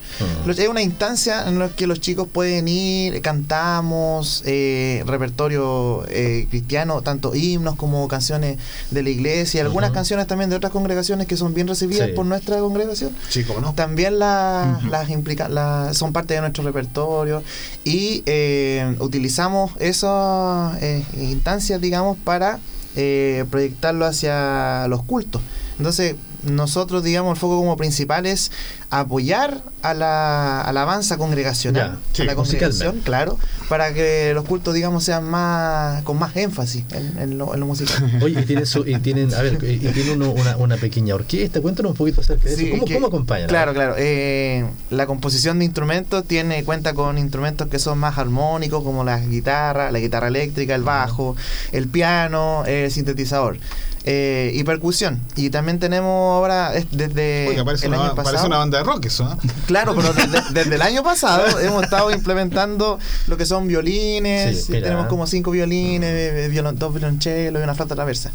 Mm. Es una instancia en la que los chicos pueden ir, cantamos, eh, repertorio eh, cristiano, tanto himnos como canciones de la iglesia, algunas canciones también de otras congregaciones que son bien recibidas Sí. por nuestra congregación. Sí, cómo no. También la- las implica, la- son parte de nuestro repertorio y eh, utilizamos esas eh, instancias, digamos, para eh, proyectarlo hacia los cultos. Entonces, nosotros, digamos, el foco como principal es apoyar a la alabanza congregacional, Ya, sí, a la congregación, claro, para que los cultos, digamos, sean más con más énfasis en, en lo, en lo musical. Oye, y tienen, su, y tienen, a ver, y tienen uno- una, una pequeña orquesta. Cuéntanos un poquito acerca de Sí, eso. ¿Cómo, que- cómo acompañan? Claro, claro. Eh, la composición de instrumentos tiene cuenta con instrumentos que son más armónicos, como la guitarra, la guitarra eléctrica, el bajo, el piano, el sintetizador. Eh, y percusión. Y también tenemos ahora, es- desde Oiga, parece el una, año parece pasado. una banda de rock eso, ¿eh? Claro, pero desde, desde el año pasado hemos estado implementando lo que son violines. Sí, tenemos como cinco violines, eh, violon- dos violonchelos y una flauta traversa.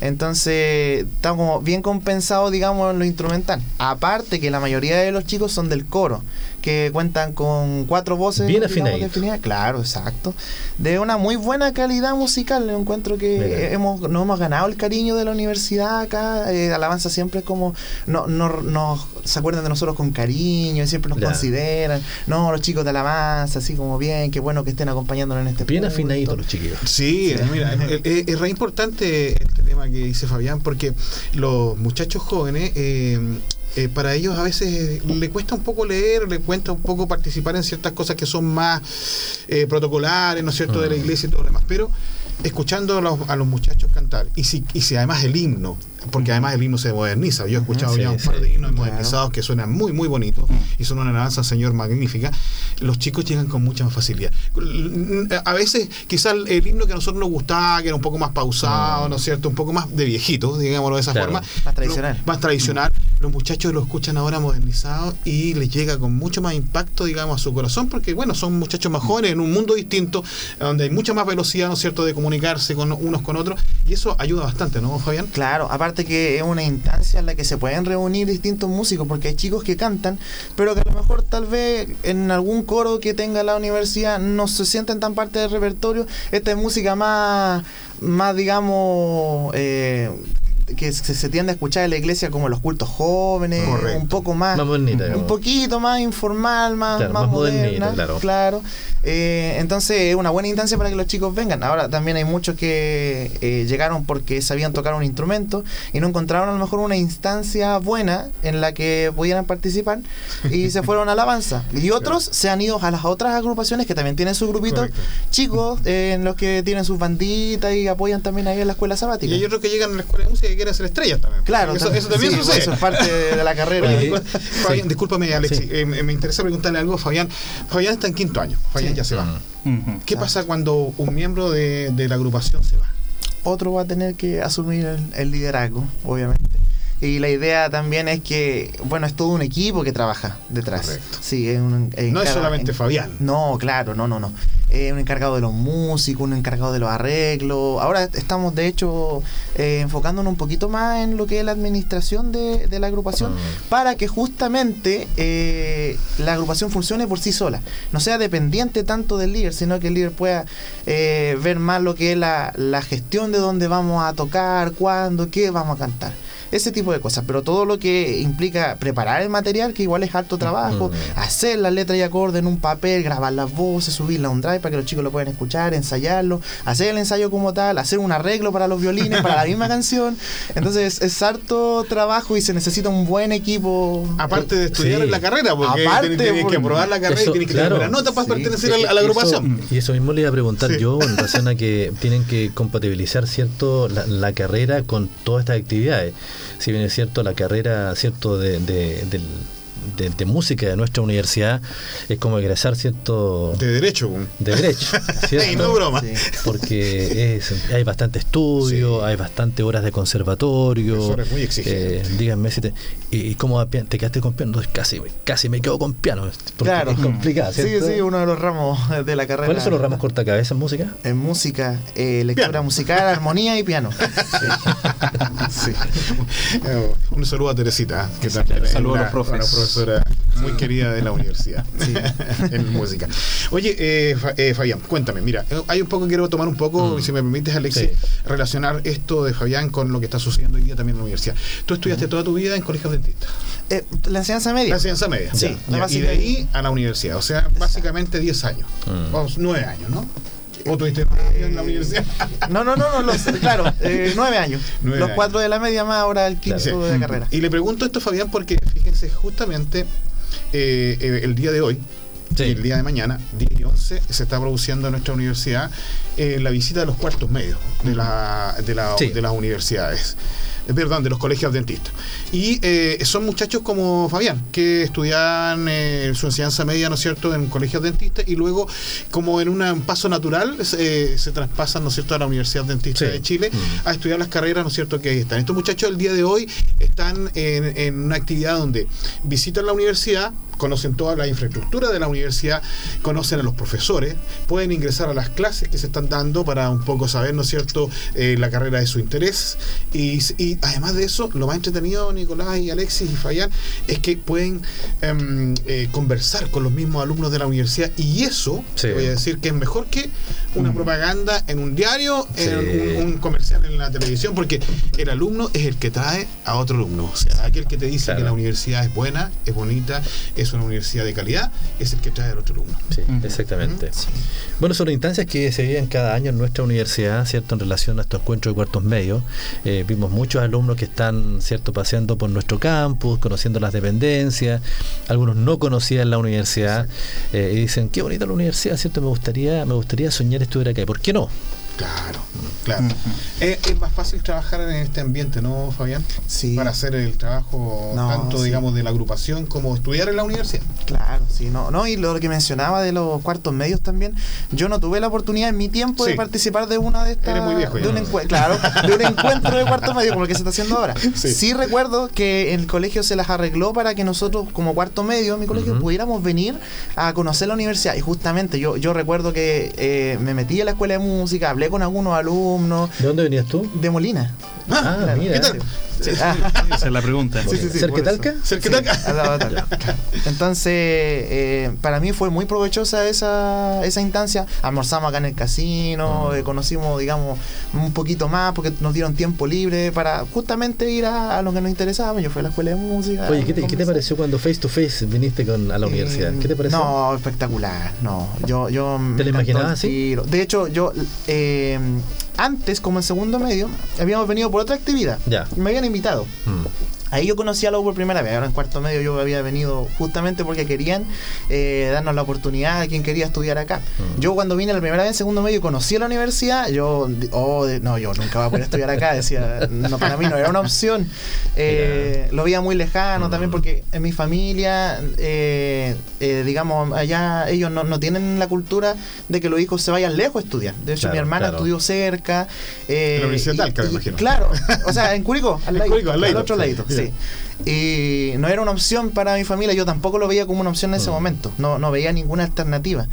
Entonces, estamos como bien compensados, digamos, en lo instrumental. Aparte que la mayoría de los chicos son del coro, que cuentan con cuatro voces. Bien definidas. Claro, exacto. De una muy buena calidad musical. Encuentro que Mira. eh, hemos, nos hemos ganado el cariño de la universidad acá. eh, Alabanza siempre es como. No, no, nos se acuerdan de nosotros con cariño, siempre nos Ya. consideran. No, los chicos de Alabanza, así como bien, qué bueno que estén acompañándonos en este Bien afinaditos los chiquillos. Sí, mira, es, es- es re importante este tema que dice Fabián, porque los muchachos jóvenes, eh, eh, para ellos a veces le cuesta un poco leer, le cuesta un poco participar en ciertas cosas que son más eh, protocolares, ¿no es cierto?, de la iglesia y todo lo demás. Pero escuchando a los, a los muchachos cantar, y si, y si además el himno, porque además el himno se moderniza, yo he escuchado Sí, ya un par de himnos modernizados que suenan muy, muy bonitos y son una alabanza al Señor magnífica, los chicos llegan con mucha más facilidad. A veces quizás el himno que a nosotros nos gustaba, que era un poco más pausado, ¿no es cierto? Un poco más de viejito, digámoslo de esa Claro. forma. Más tradicional. Más tradicional. Los muchachos lo escuchan ahora modernizado y les llega con mucho más impacto, digamos, a su corazón, porque bueno, son muchachos más jóvenes en un mundo distinto, donde hay mucha más velocidad, ¿no es cierto?, de comunicarse con unos con otros, y eso ayuda bastante, ¿no, Fabián? Claro, aparte que es una instancia en la que se pueden reunir distintos músicos, porque hay chicos que cantan, pero que a lo mejor tal vez en algún coro que tenga la universidad no se sienten tan parte del repertorio. Esta es música más, más digamos, eh, que se, se tiende a escuchar en la iglesia como los cultos jóvenes, Correcto. un poco más... Más bonita. un poquito más informal, más, Claro, más, más moderna, claro. Eh, entonces es una buena instancia para que los chicos vengan. Ahora también hay muchos que eh, llegaron porque sabían tocar un instrumento y no encontraron a lo mejor una instancia buena en la que pudieran participar y se fueron a alabanza. Y otros se han ido a las otras agrupaciones que también tienen su grupito Correcto. chicos eh, en los que tienen sus banditas y apoyan también ahí en la escuela sabática. Y hay otros que llegan a la escuela de música y quieren ser estrellas también. Claro, eso, eso también sí, sucede. Eso es parte de la carrera. Oye, Fabián, discúlpame, Alexi, Sí. eh, me interesa preguntarle algo. Fabián, Fabián está en quinto año, Fabián ya se va. Ujú. ¿Qué pasa cuando un miembro de, de la agrupación se va? otro va a tener que asumir el, el liderazgo, obviamente. Y la idea también es que, bueno, es todo un equipo que trabaja detrás. Correcto. Sí, es un, No es solamente en- Fabián. No, claro, no, no, no. Eh, un encargado de los músicos, un encargado de los arreglos. Ahora estamos, de hecho, eh, enfocándonos un poquito más en lo que es la administración de, de la agrupación Mm. para que justamente eh, la agrupación funcione por sí sola. No sea dependiente tanto del líder, sino que el líder pueda eh, ver más lo que es la, la gestión de dónde vamos a tocar, cuándo, qué vamos a cantar. Ese tipo de cosas, pero todo lo que implica preparar el material, que igual es harto trabajo, Mm. hacer las letras y acordes en un papel, grabar las voces, subirla a un drive para que los chicos lo puedan escuchar, ensayarlo, hacer el ensayo como tal, hacer un arreglo para los violines, para la misma canción. Entonces es harto trabajo y se necesita un buen equipo. Aparte de estudiar Sí. en la carrera, porque Aparte, tienes, tienes que aprobar la carrera Eso, y tienes que claro. tener una nota para Sí. pertenecer a la, a la agrupación. Eso- y eso mismo le iba a preguntar Sí. yo en relación a que tienen que compatibilizar cierto la, la carrera con todas estas actividades. Si bien es cierto, la carrera cierto de, de, del- de- de música de nuestra universidad es como egresar cierto De derecho. de derecho, ¿cierto? Y no broma. Sí. porque es- hay bastante estudio, Sí. hay bastante horas de conservatorio. Muy. Eh, díganme si te, y, y cómo te quedaste con piano, Entonces, casi, casi me quedo con piano, porque Claro. es complicado, Sí, ¿cierto? sí, uno de los ramos de la carrera. ¿Cuáles son los ramos cortacabezas en música? En música, eh, lectura Piano. musical, armonía y piano. Sí. Eh, Un saludo a Teresita, que también Saludo a los profes. Profesora muy querida de la universidad en música. Oye, eh, eh, Fabián, cuéntame, mira, eh, hay un poco, quiero tomar un poco, Mm. si me permites, Alexis, Sí. relacionar esto de Fabián con lo que está sucediendo hoy día también en la universidad. Tú estudiaste toda tu vida en colegios dentistas, Eh, la enseñanza media. la enseñanza media. Sí, la y de ahí a la universidad, o sea, básicamente 10 años, Mm. vamos, 9 años, ¿no? ¿O tuviste en la universidad? No, no, no, no los, claro, eh, nueve años. Nueve los años. cuatro de la media más ahora el quinto Sí. de carrera. Y le pregunto esto, Fabián, porque fíjense, justamente eh, eh, el día de hoy, Sí. y el día de mañana, 10 y 11, se está produciendo en nuestra universidad eh, la visita de los cuartos medios de, la, de, la- Sí. de las universidades. Perdón, de los colegios dentistas. Y eh, son muchachos como Fabián, que estudian eh, su enseñanza media, ¿no es cierto?, en colegios dentistas y luego, como en una- un paso natural, eh, se traspasan, ¿no es cierto?, a la Universidad Dentista Sí. de Chile Mm. a estudiar las carreras, ¿no es cierto?, que ahí están. Estos muchachos el día de hoy están en, en una actividad donde visitan la universidad, conocen toda la infraestructura de la universidad, conocen a los profesores, pueden ingresar a las clases que se están dando para un poco saber, ¿no es cierto?, eh, la carrera de su interés. Y, y además de eso, lo más entretenido, Nicolás y Alexis y Fayán, es que pueden em, eh, conversar con los mismos alumnos de la universidad y eso, Sí. te voy a decir que es mejor que una Mm. propaganda en un diario, Sí. en un, un comercial en la televisión, porque el alumno es el que trae a otro alumno. O sea, aquel que te dice Claro. que la universidad es buena, es bonita, es una universidad de calidad, es el que trae al otro alumno. Sí, exactamente. Bueno, son instancias que se viven cada año en nuestra universidad, ¿cierto? En relación a estos encuentros de cuartos medios. Eh, vimos muchos alumnos que están, ¿cierto?, paseando por nuestro campus, conociendo las dependencias. Algunos no conocían la universidad eh, y dicen, qué bonita la universidad, ¿cierto? Me gustaría, me gustaría soñar estudiar acá. ¿Por qué no? Claro, claro. Eh, es más fácil trabajar en este ambiente, ¿no, Fabián? Sí. Para hacer el trabajo No, tanto, sí. digamos, de la agrupación como estudiar en la universidad. Claro, sí, no, no, y lo que mencionaba de los cuartos medios también, yo no tuve la oportunidad en mi tiempo Sí. de participar de una de estas Eres muy viejo de un claro, de un encuentro de cuartos medios como el que se está haciendo ahora. Sí. Sí. recuerdo que el colegio se las arregló para que nosotros como cuarto medio, mi colegio, pudiéramos venir a conocer la universidad y justamente yo yo recuerdo que eh, me metí a la escuela de música, hablé con algunos alumnos ¿De dónde venías tú? de Molina. Ah, Claro. mira. ¿Qué tal? Sí, ah, Esa es la pregunta. Sí, sí, sí, ¿Cerca de por eso. Talca? Cerca de Sí, Talca. al lado de Talca. Entonces, eh, para mí fue muy provechosa esa, esa instancia. Almorzamos acá en el casino, Mm. eh, conocimos, digamos, un poquito más porque nos dieron tiempo libre para justamente ir a, a lo que nos interesaba. Yo fui a la escuela de música. Oye, ¿qué te, qué te pareció cuando face to face viniste con, a la universidad? Eh, ¿Qué te pareció? No, espectacular. No, yo, yo ¿Te lo imaginabas así? De hecho, yo eh, antes, como en segundo medio, habíamos venido por otra actividad. Ya. Me habían invitado Mm. Ahí yo conocí a Lobo por primera vez. Ahora en cuarto medio yo había venido justamente porque querían eh, darnos la oportunidad a quien quería estudiar acá. Mm. Yo cuando vine la primera vez en segundo medio y conocí a la universidad, yo, oh, no, yo nunca voy a poder estudiar acá. Decía, no, para mí no era una opción. Eh, lo veía muy lejano también porque en mi familia, eh, eh, digamos, allá ellos no, no tienen la cultura de que los hijos se vayan lejos a estudiar. De hecho, Claro, mi hermana claro. estudió cerca. eh, En la Universidad Talca, me imagino. Claro, o sea, en Curicó, al, Curicó, al otro ladito. Sí. Y no era una opción para mi familia, yo tampoco lo veía como una opción en ese momento, no, no veía ninguna alternativa.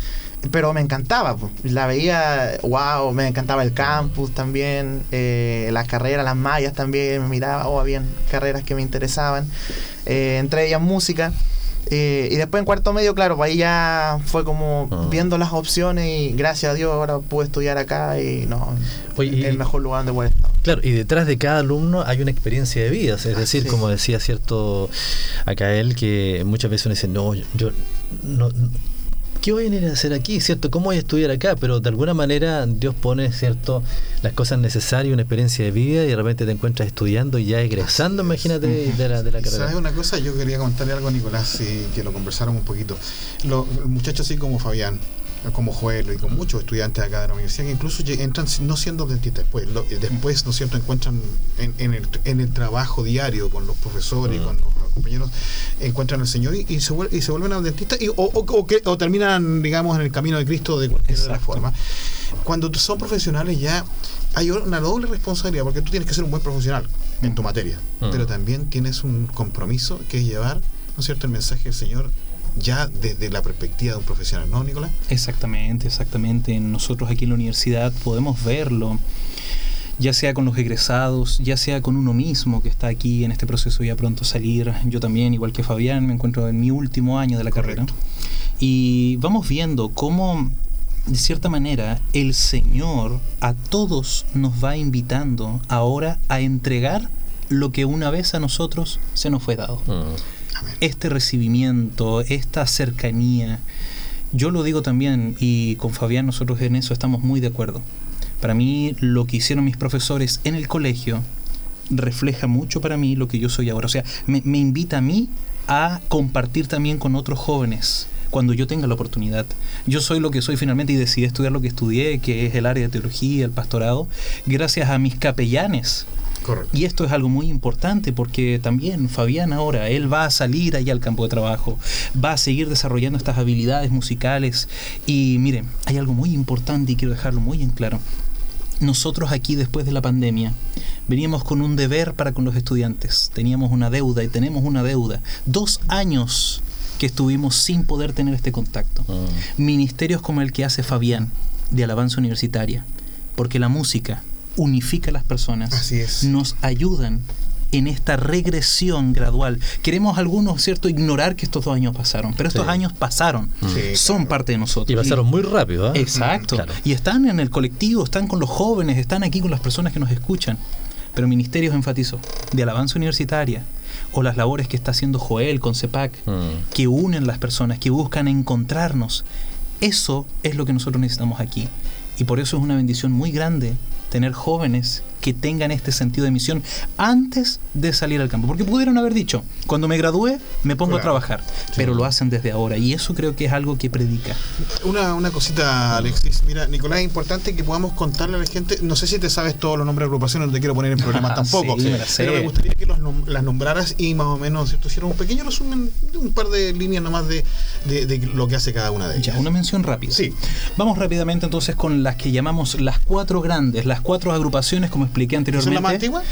Pero me encantaba, po. la veía, wow, me encantaba el campus también, eh, las carreras, las mallas también, me miraba, oh, habían carreras que me interesaban, eh, entre ellas música. Eh, y después en cuarto medio, claro, pues ahí ya fue como Ah. viendo las opciones y gracias a Dios ahora pude estudiar acá y no, Oye, y- el mejor lugar donde poder estar. Claro, y detrás de cada alumno hay una experiencia de vida, es decir, sí. como decía cierto acá él, que muchas veces uno dice, no, yo no- ¿qué voy a venir a hacer aquí? ¿Cierto? ¿Cómo voy a estudiar acá? Pero de alguna manera Dios pone, ¿cierto?, las cosas necesarias, una experiencia de vida y de repente te encuentras estudiando y ya egresando, imagínate, de la, de la ¿Sabes carrera. una cosa? Yo quería contarle algo a Nicolás y que lo conversáramos un poquito. Los muchachos así como Fabián, como Joel y con muchos estudiantes acá de la universidad que incluso entran no siendo dentistas después, lo- eh, después ¿no es cierto? encuentran en, en el, en el trabajo diario con los profesores y con los, compañeros encuentran al Señor y, y se, vuel- y se vuelven a dentistas y, o, o- o que- o terminan digamos en el camino de Cristo de cualquier Exacto. formas cuando son profesionales ya hay una doble responsabilidad porque tú tienes que ser un buen profesional en tu materia Mm. pero también tienes un compromiso que es llevar ¿no es cierto? el mensaje del Señor ya desde la perspectiva de un profesional ¿no Nicolás? Exactamente, exactamente. Nosotros aquí en la universidad podemos verlo, ya sea con los egresados, ya sea con uno mismo que está aquí en este proceso ya pronto a salir. Yo también, igual que Fabián, me encuentro en mi último año de la carrera. Y vamos viendo cómo, de cierta manera, el Señor a todos nos va invitando ahora a entregar lo que una vez a nosotros se nos fue dado Mm. Este recibimiento, esta cercanía, yo lo digo también y con Fabián nosotros en eso estamos muy de acuerdo. Para mí lo que hicieron mis profesores en el colegio refleja mucho para mí lo que yo soy ahora. O sea, me, invita a mí a compartir también con otros jóvenes cuando yo tenga la oportunidad. Yo soy lo que soy finalmente y decidí estudiar lo que estudié, que es el área de teología, el pastorado, gracias a mis capellanes correcto y esto es algo muy importante porque también Fabián ahora, él va a salir allá al campo de trabajo, va a seguir desarrollando estas habilidades musicales y miren, hay algo muy importante y quiero dejarlo muy en claro. Nosotros aquí después de la pandemia veníamos con un deber para con los estudiantes, teníamos una deuda y tenemos una deuda. Dos años que estuvimos sin poder tener este contacto. Mm. Ministerios como el que hace Fabián de Alabanza Universitaria, porque la música unifica a las personas, Así es. nos ayudan en esta regresión gradual. Queremos algunos, ¿cierto?, ignorar que estos dos años pasaron, pero estos Sí. años pasaron, Sí, son claro. parte de nosotros. Y pasaron muy rápido, ¿ah? Exacto. Claro. Y están en el colectivo, están con los jóvenes, están aquí con las personas que nos escuchan. Pero Ministerios enfatizó, de alabanza universitaria, o las labores que está haciendo Joel con CEPAC, Mm. que unen las personas, que buscan encontrarnos. Eso es lo que nosotros necesitamos aquí. Y por eso es una bendición muy grande tener jóvenes que tengan este sentido de misión antes de salir al campo. Porque pudieron haber dicho, cuando me gradué me pongo a trabajar, pero lo hacen desde ahora. Y eso creo que es algo que predica. Una, una cosita, Alexis. Mira, Nicolás, es importante que podamos contarle a la gente. No sé si te sabes todos los nombres de agrupaciones, no te quiero poner en problemas tampoco. sí, me pero me gustaría que los nom- las nombraras y más o menos ¿cierto? hicieras un pequeño resumen de un par de líneas nomás de, de, de lo que hace cada una de ellas. Ya, una mención rápida. Sí. Vamos rápidamente entonces con las que llamamos las cuatro grandes, las cuatro agrupaciones, como expliqué ¿Son anteriormente. las más antiguas?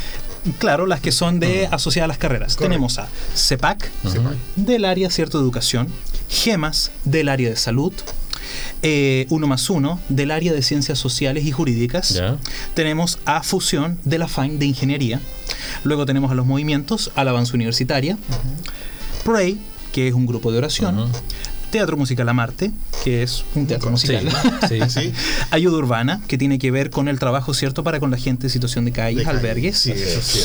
Claro, las que son de asociadas a las carreras. Correcto. Tenemos a CEPAC, del área cierto de educación, GEMAS, del área de salud, eh, Uno más Uno, del área de ciencias sociales y jurídicas. Tenemos a Fusión, de la FAIN, de ingeniería. Luego tenemos a los movimientos, Alabanza Universitaria. Pray, que es un grupo de oración. Teatro Musical Amarte, que es un teatro Sí, musical. sí, Sí. Ayuda Urbana, que tiene que ver con el trabajo cierto para con la gente en situación de calles, De calle, albergues.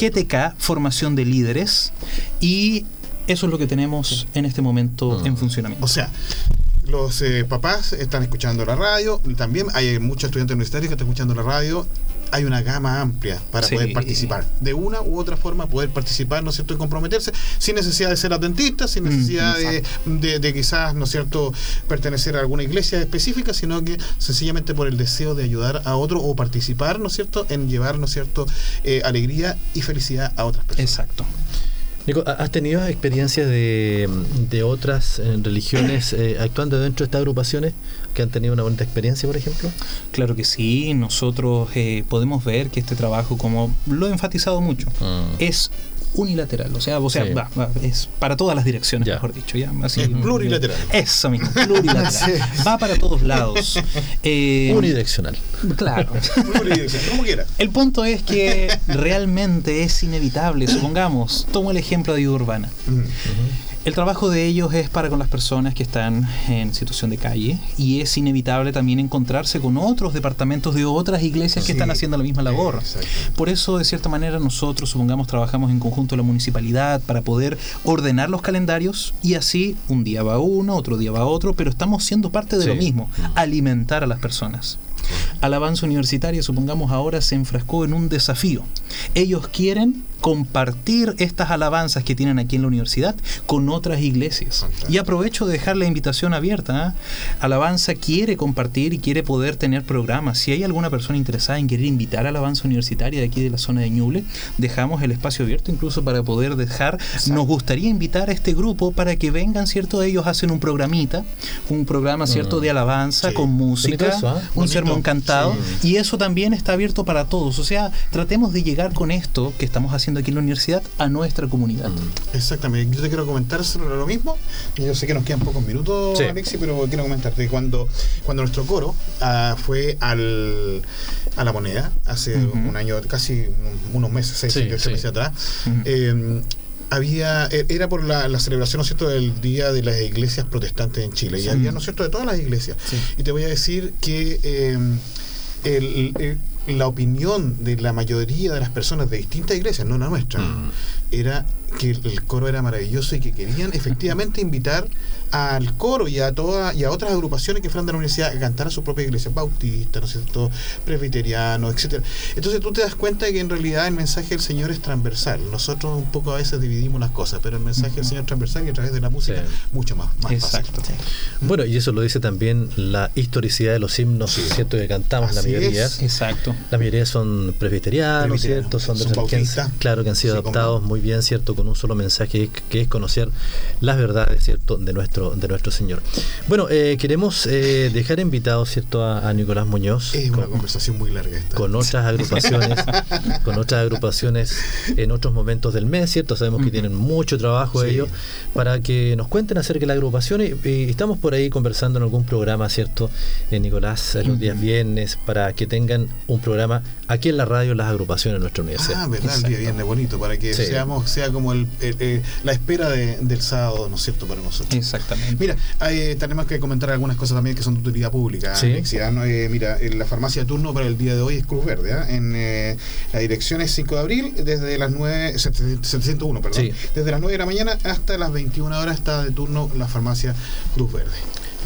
GTK, formación de líderes. Y eso es lo que tenemos en este momento Mm. en funcionamiento. O sea, los eh, papás están escuchando la radio, también hay muchos estudiantes universitarios que están escuchando la radio. Hay una gama amplia para Sí. poder participar. De una u otra forma poder participar, ¿no es cierto?, y comprometerse sin necesidad de ser adventista, sin Mm, necesidad de, de- de quizás, ¿no es cierto?, pertenecer a alguna iglesia específica, sino que sencillamente por el deseo de ayudar a otro o participar, ¿no es cierto?, en llevar, ¿no es cierto?, eh, alegría y felicidad a otras personas. Exacto. Nico, ¿ha- ¿has tenido experiencias de, de otras eh, religiones eh, actuando dentro de estas agrupaciones que han tenido una bonita experiencia, por ejemplo? Claro que sí, nosotros eh, podemos ver que este trabajo, como lo he enfatizado mucho, es unilateral, o sea, o sea Sí. va- va, es para todas las direcciones, Ya. mejor dicho, ya, así, Es plurilateral. Eso mismo, plurilateral. Va para todos lados. Eh, Unidireccional. Claro. Como quiera. El punto es que realmente es inevitable, supongamos, tomo el ejemplo de ayuda urbana. El trabajo de ellos es para con las personas que están en situación de calle y es inevitable también encontrarse con otros departamentos de otras iglesias que Sí. están haciendo la misma labor. Por eso, de cierta manera, nosotros, supongamos, trabajamos en conjunto la municipalidad para poder ordenar los calendarios y así un día va uno, otro día va otro, pero estamos siendo parte de Sí. lo mismo, alimentar a las personas. Alabanza Universitaria, supongamos, ahora se enfrascó en un desafío. Ellos quieren compartir estas alabanzas que tienen aquí en la universidad con otras iglesias. Y aprovecho de dejar la invitación abierta. ¿ah? Alabanza quiere compartir y quiere poder tener programas. Si hay alguna persona interesada en querer invitar a Alabanza Universitaria de aquí de la zona de Ñuble, dejamos el espacio abierto incluso para poder dejar. Nos gustaría invitar a este grupo para que vengan, ¿cierto? Ellos hacen un programita, un programa, ¿cierto?, de alabanza Sí. con música, eso, ¿ah? un Bonito. sermón cantado. Sí. Y eso también está abierto para todos. O sea, tratemos de llegar con esto que estamos haciendo aquí en la universidad a nuestra comunidad. Exactamente, yo te quiero comentar sobre lo mismo. Yo sé que nos quedan pocos minutos, Sí. Alexi, pero quiero comentarte cuando cuando nuestro coro ah, fue al, a la moneda hace un año, casi un- unos meses, seis, Sí, sí. meses atrás. Eh, había e- era por la, la celebración, ¿no es cierto?, del Día de las Iglesias Protestantes en Chile. Y había, ¿no es cierto?, de todas las iglesias. Y te voy a decir que eh, el- el- la opinión de la mayoría de las personas de distintas iglesias, no la nuestra, era que el, coro era maravilloso y que querían efectivamente invitar al coro y a todas y a otras agrupaciones que fueran de la universidad a cantar a su propia iglesia, bautista, ¿no es cierto?, presbiteriano, etcétera. Entonces tú te das cuenta de que en realidad el mensaje del Señor es transversal. Nosotros un poco a veces dividimos las cosas, pero el mensaje del Señor es transversal y a través de la música Sí. mucho más, más Exacto. fácil. Bueno, y eso lo dice también la historicidad de los himnos, ¿cierto? Que cantamos la mayoría. es. Exacto. La mayoría son presbiterianos, ¿cierto? Son de son han- bautistas. claro que han sido Sí, adoptados muy bien, ¿cierto? Con un solo mensaje que es conocer las verdades, ¿cierto? De nuestro, de nuestro Señor. Bueno, eh, queremos eh, dejar invitado, ¿cierto? A, a Nicolás Muñoz. Es una con- conversación muy larga esta. con otras agrupaciones, con otras agrupaciones en otros momentos del mes, ¿cierto? Sabemos que tienen mucho trabajo Sí. ellos, para que nos cuenten acerca de la agrupación y, y estamos por ahí conversando en algún programa, ¿cierto? En Nicolás, los días viernes, para que tengan un programa aquí en la radio, las agrupaciones en nuestra universidad. Ah, verdad, el día Exacto. viernes bonito, para que Sí. seamos, sea como el, el- el- la espera de- del sábado, ¿no es cierto?, para nosotros. Exactamente. Mira, eh, tenemos que comentar algunas cosas también que son de utilidad pública. Sí. Eh, mira, en la farmacia de turno para el día de hoy es Cruz Verde. ¿ah? En eh, la dirección es 5 de abril, desde las 9, 701, perdón. Sí. Desde las 9 de la mañana hasta las 21 horas está de turno la farmacia Cruz Verde.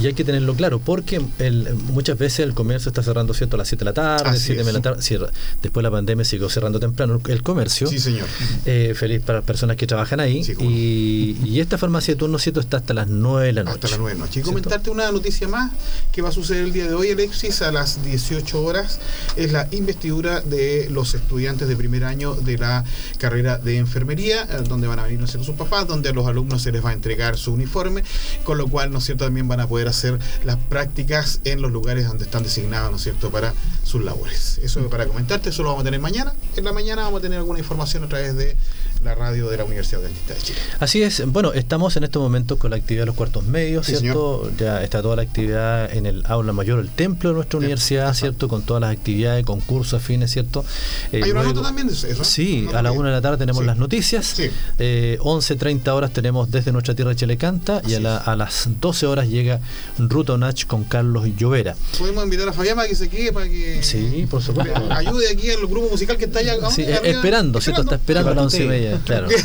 Y hay que tenerlo claro, porque el- muchas veces el comercio está cerrando, ¿cierto? A las 7 de la tarde, Así 7 de la tarde. cierra. Después la pandemia siguió cerrando temprano el comercio. Sí, señor. Eh, feliz para las personas que trabajan ahí. Sí, y, y esta farmacia de turno, ¿cierto? Está hasta las 9 de la noche. Hasta las 9 de la noche. Y comentarte una noticia más que va a suceder el día de hoy, Alexis, a las 18 horas. Es la investidura de los estudiantes de primer año de la carrera de enfermería, eh, donde van a venir ¿no sus papás, donde a los alumnos se les va a entregar su uniforme, con lo cual, ¿no es cierto?, también van a poder hacer las prácticas en los lugares donde están designados, ¿no es cierto?, para sus labores. Eso es para comentarte, eso lo vamos a tener mañana. En la mañana vamos a tener alguna información a través de la radio de la Universidad Dentista de Chile. Así es, bueno, estamos en estos momentos con la actividad de los cuartos medios, Sí, ¿cierto? Ya está toda la actividad en el aula mayor, el templo de nuestra Sí, universidad, exacto. ¿cierto? Con todas las actividades, concursos, afines, ¿cierto? Eh, Hay una luego- nota también de eso. Sí, a la una de la tarde tenemos Sí. las noticias. Sí. Eh, 11.30 horas tenemos desde nuestra tierra Chilecanta y a, Así la- a las 12 horas llega Ruta Onach con Carlos Llovera. Podemos invitar a Fabián para que se quede, para que Sí, por supuesto. ayude aquí al grupo musical que está allá. Sí, arriba, esperando, ¿cierto? Está esperando a las once y media. Claro.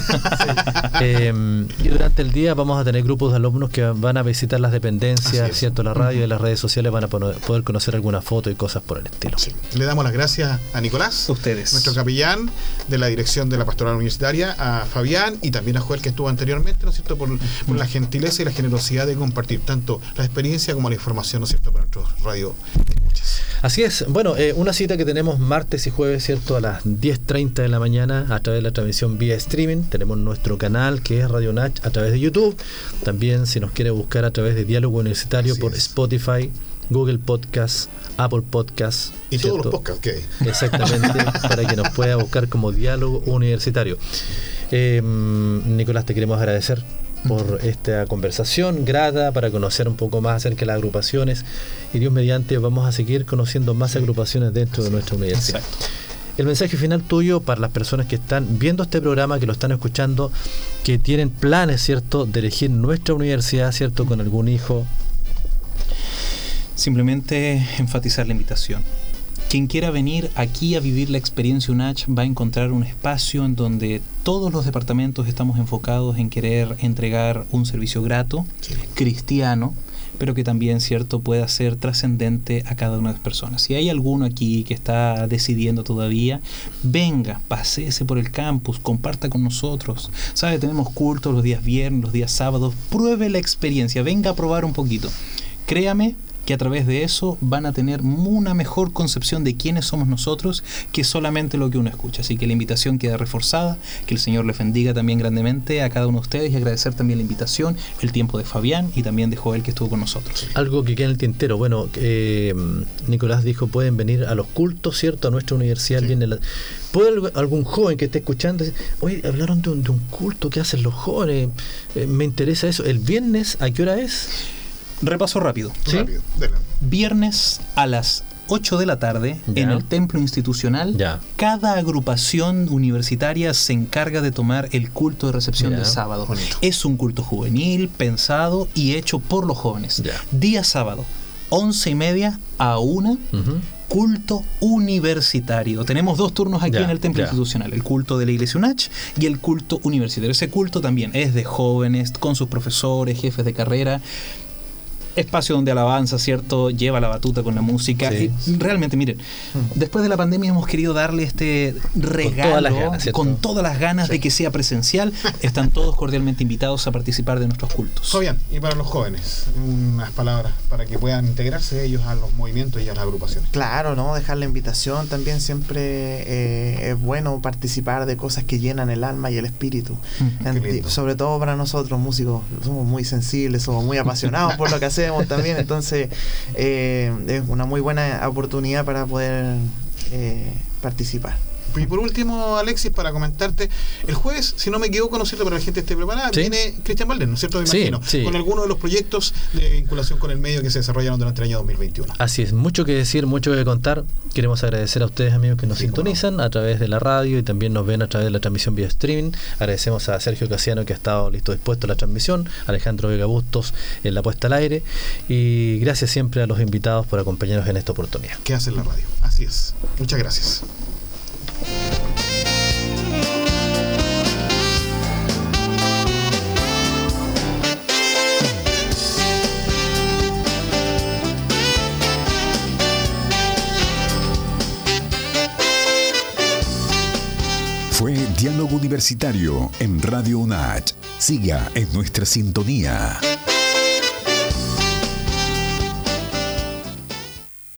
Sí. Eh, y durante el día vamos a tener grupos de alumnos que van a visitar las dependencias, ¿cierto? La radio y las redes sociales van a poder conocer alguna foto y cosas por el estilo. Sí. Le damos las gracias a Nicolás, Ustedes. nuestro capellán de la dirección de la pastoral universitaria, a Fabián y también a Joel que estuvo anteriormente, ¿no es cierto?, por, por la gentileza y la generosidad de compartir tanto la experiencia como la información, ¿no es cierto?, para nuestros radio escuchas. Así es, bueno, eh, una cita que tenemos martes y jueves, ¿cierto? A las 10.30 de la mañana a través de la transmisión vía streaming. Tenemos nuestro canal que es Radio Nach a través de YouTube. También si nos quiere buscar a través de Diálogo Universitario Así por es. Spotify, Google Podcast, Apple Podcast. Y todos ¿cierto? los podcasts que hay. Exactamente, para que nos pueda buscar como Diálogo Universitario. Eh, Nicolás, te queremos agradecer por esta conversación grata para conocer un poco más acerca de las agrupaciones y Dios mediante vamos a seguir conociendo más agrupaciones dentro de nuestra universidad. El mensaje final tuyo para las personas que están viendo este programa, que lo están escuchando, que tienen planes, ¿cierto?, de elegir nuestra universidad, ¿cierto?, con algún hijo. Simplemente enfatizar la invitación. Quien quiera venir aquí a vivir la experiencia UNACH va a encontrar un espacio en donde todos los departamentos estamos enfocados en querer entregar un servicio grato, cristiano, pero que también, cierto, pueda ser trascendente a cada una de las personas. Si hay alguno aquí que está decidiendo todavía, venga, paséese por el campus, comparta con nosotros. ¿Sabe? Tenemos cultos los días viernes, los días sábados. Pruebe la experiencia, venga a probar un poquito. Créame que a través de eso van a tener una mejor concepción de quiénes somos nosotros que solamente lo que uno escucha. Así que la invitación queda reforzada, que el Señor les bendiga también grandemente a cada uno de ustedes y agradecer también la invitación, el tiempo de Fabián y también de Joel que estuvo con nosotros. Algo que queda en el tintero. Bueno, eh, Nicolás dijo, pueden venir a los cultos, ¿cierto? A nuestra universidad. el viernes. ¿Puede alg- algún joven que esté escuchando decir, oye, hablaron de un, de un culto que hacen los jóvenes? Eh, me interesa eso. ¿El viernes a qué hora es? Repaso rápido. ¿Sí? Rápido. Viernes a las 8 de la tarde Ya. en el templo institucional. Ya. Cada agrupación universitaria se encarga de tomar el culto de recepción Ya. del sábado. Bonito. Es un culto juvenil, pensado y hecho por los jóvenes. Ya. Día sábado, 11 y media a 1. Ujú. Culto universitario. Tenemos dos turnos aquí Ya, en el templo ya. institucional, el culto de la iglesia UNACH y el culto universitario. Ese culto también es de jóvenes, con sus profesores, jefes de carrera. Espacio donde alabanza, ¿cierto? Lleva la batuta con la música. Sí. Y realmente, miren, después de la pandemia hemos querido darle este regalo todas las ganas, ¿cierto? con todas las ganas de que sea presencial. Están todos cordialmente invitados a participar de nuestros cultos. Fabián, y para los jóvenes, unas palabras para que puedan integrarse ellos a los movimientos y a las agrupaciones. Claro, ¿no? Dejar la invitación también siempre eh, es bueno participar de cosas que llenan el alma y el espíritu. En- lindo. sobre todo para nosotros músicos, somos muy sensibles, somos muy apasionados por lo que hacemos también, entonces eh, es una muy buena oportunidad para poder eh, participar. Y por último, Alexis, para comentarte, el jueves, si no me equivoco, ¿no cierto? Para la gente esté preparada, Sí. viene Cristian Valdés, ¿no es cierto? Me imagino, sí. con algunos de los proyectos de vinculación con el medio que se desarrollaron durante el año 2021. Así es, mucho que decir, mucho que contar. Queremos agradecer a ustedes, amigos, que nos sintonizan a través de la radio y también nos ven a través de la transmisión vía streaming. Agradecemos a Sergio Casiano, que ha estado listo dispuesto a la transmisión, Alejandro Vega Bustos en la puesta al aire. Y gracias siempre a los invitados por acompañarnos en esta oportunidad. ¿Qué hace la radio? Así es. Muchas gracias. Fue Diálogo Universitario en Radio UNACH. Siga en nuestra sintonía.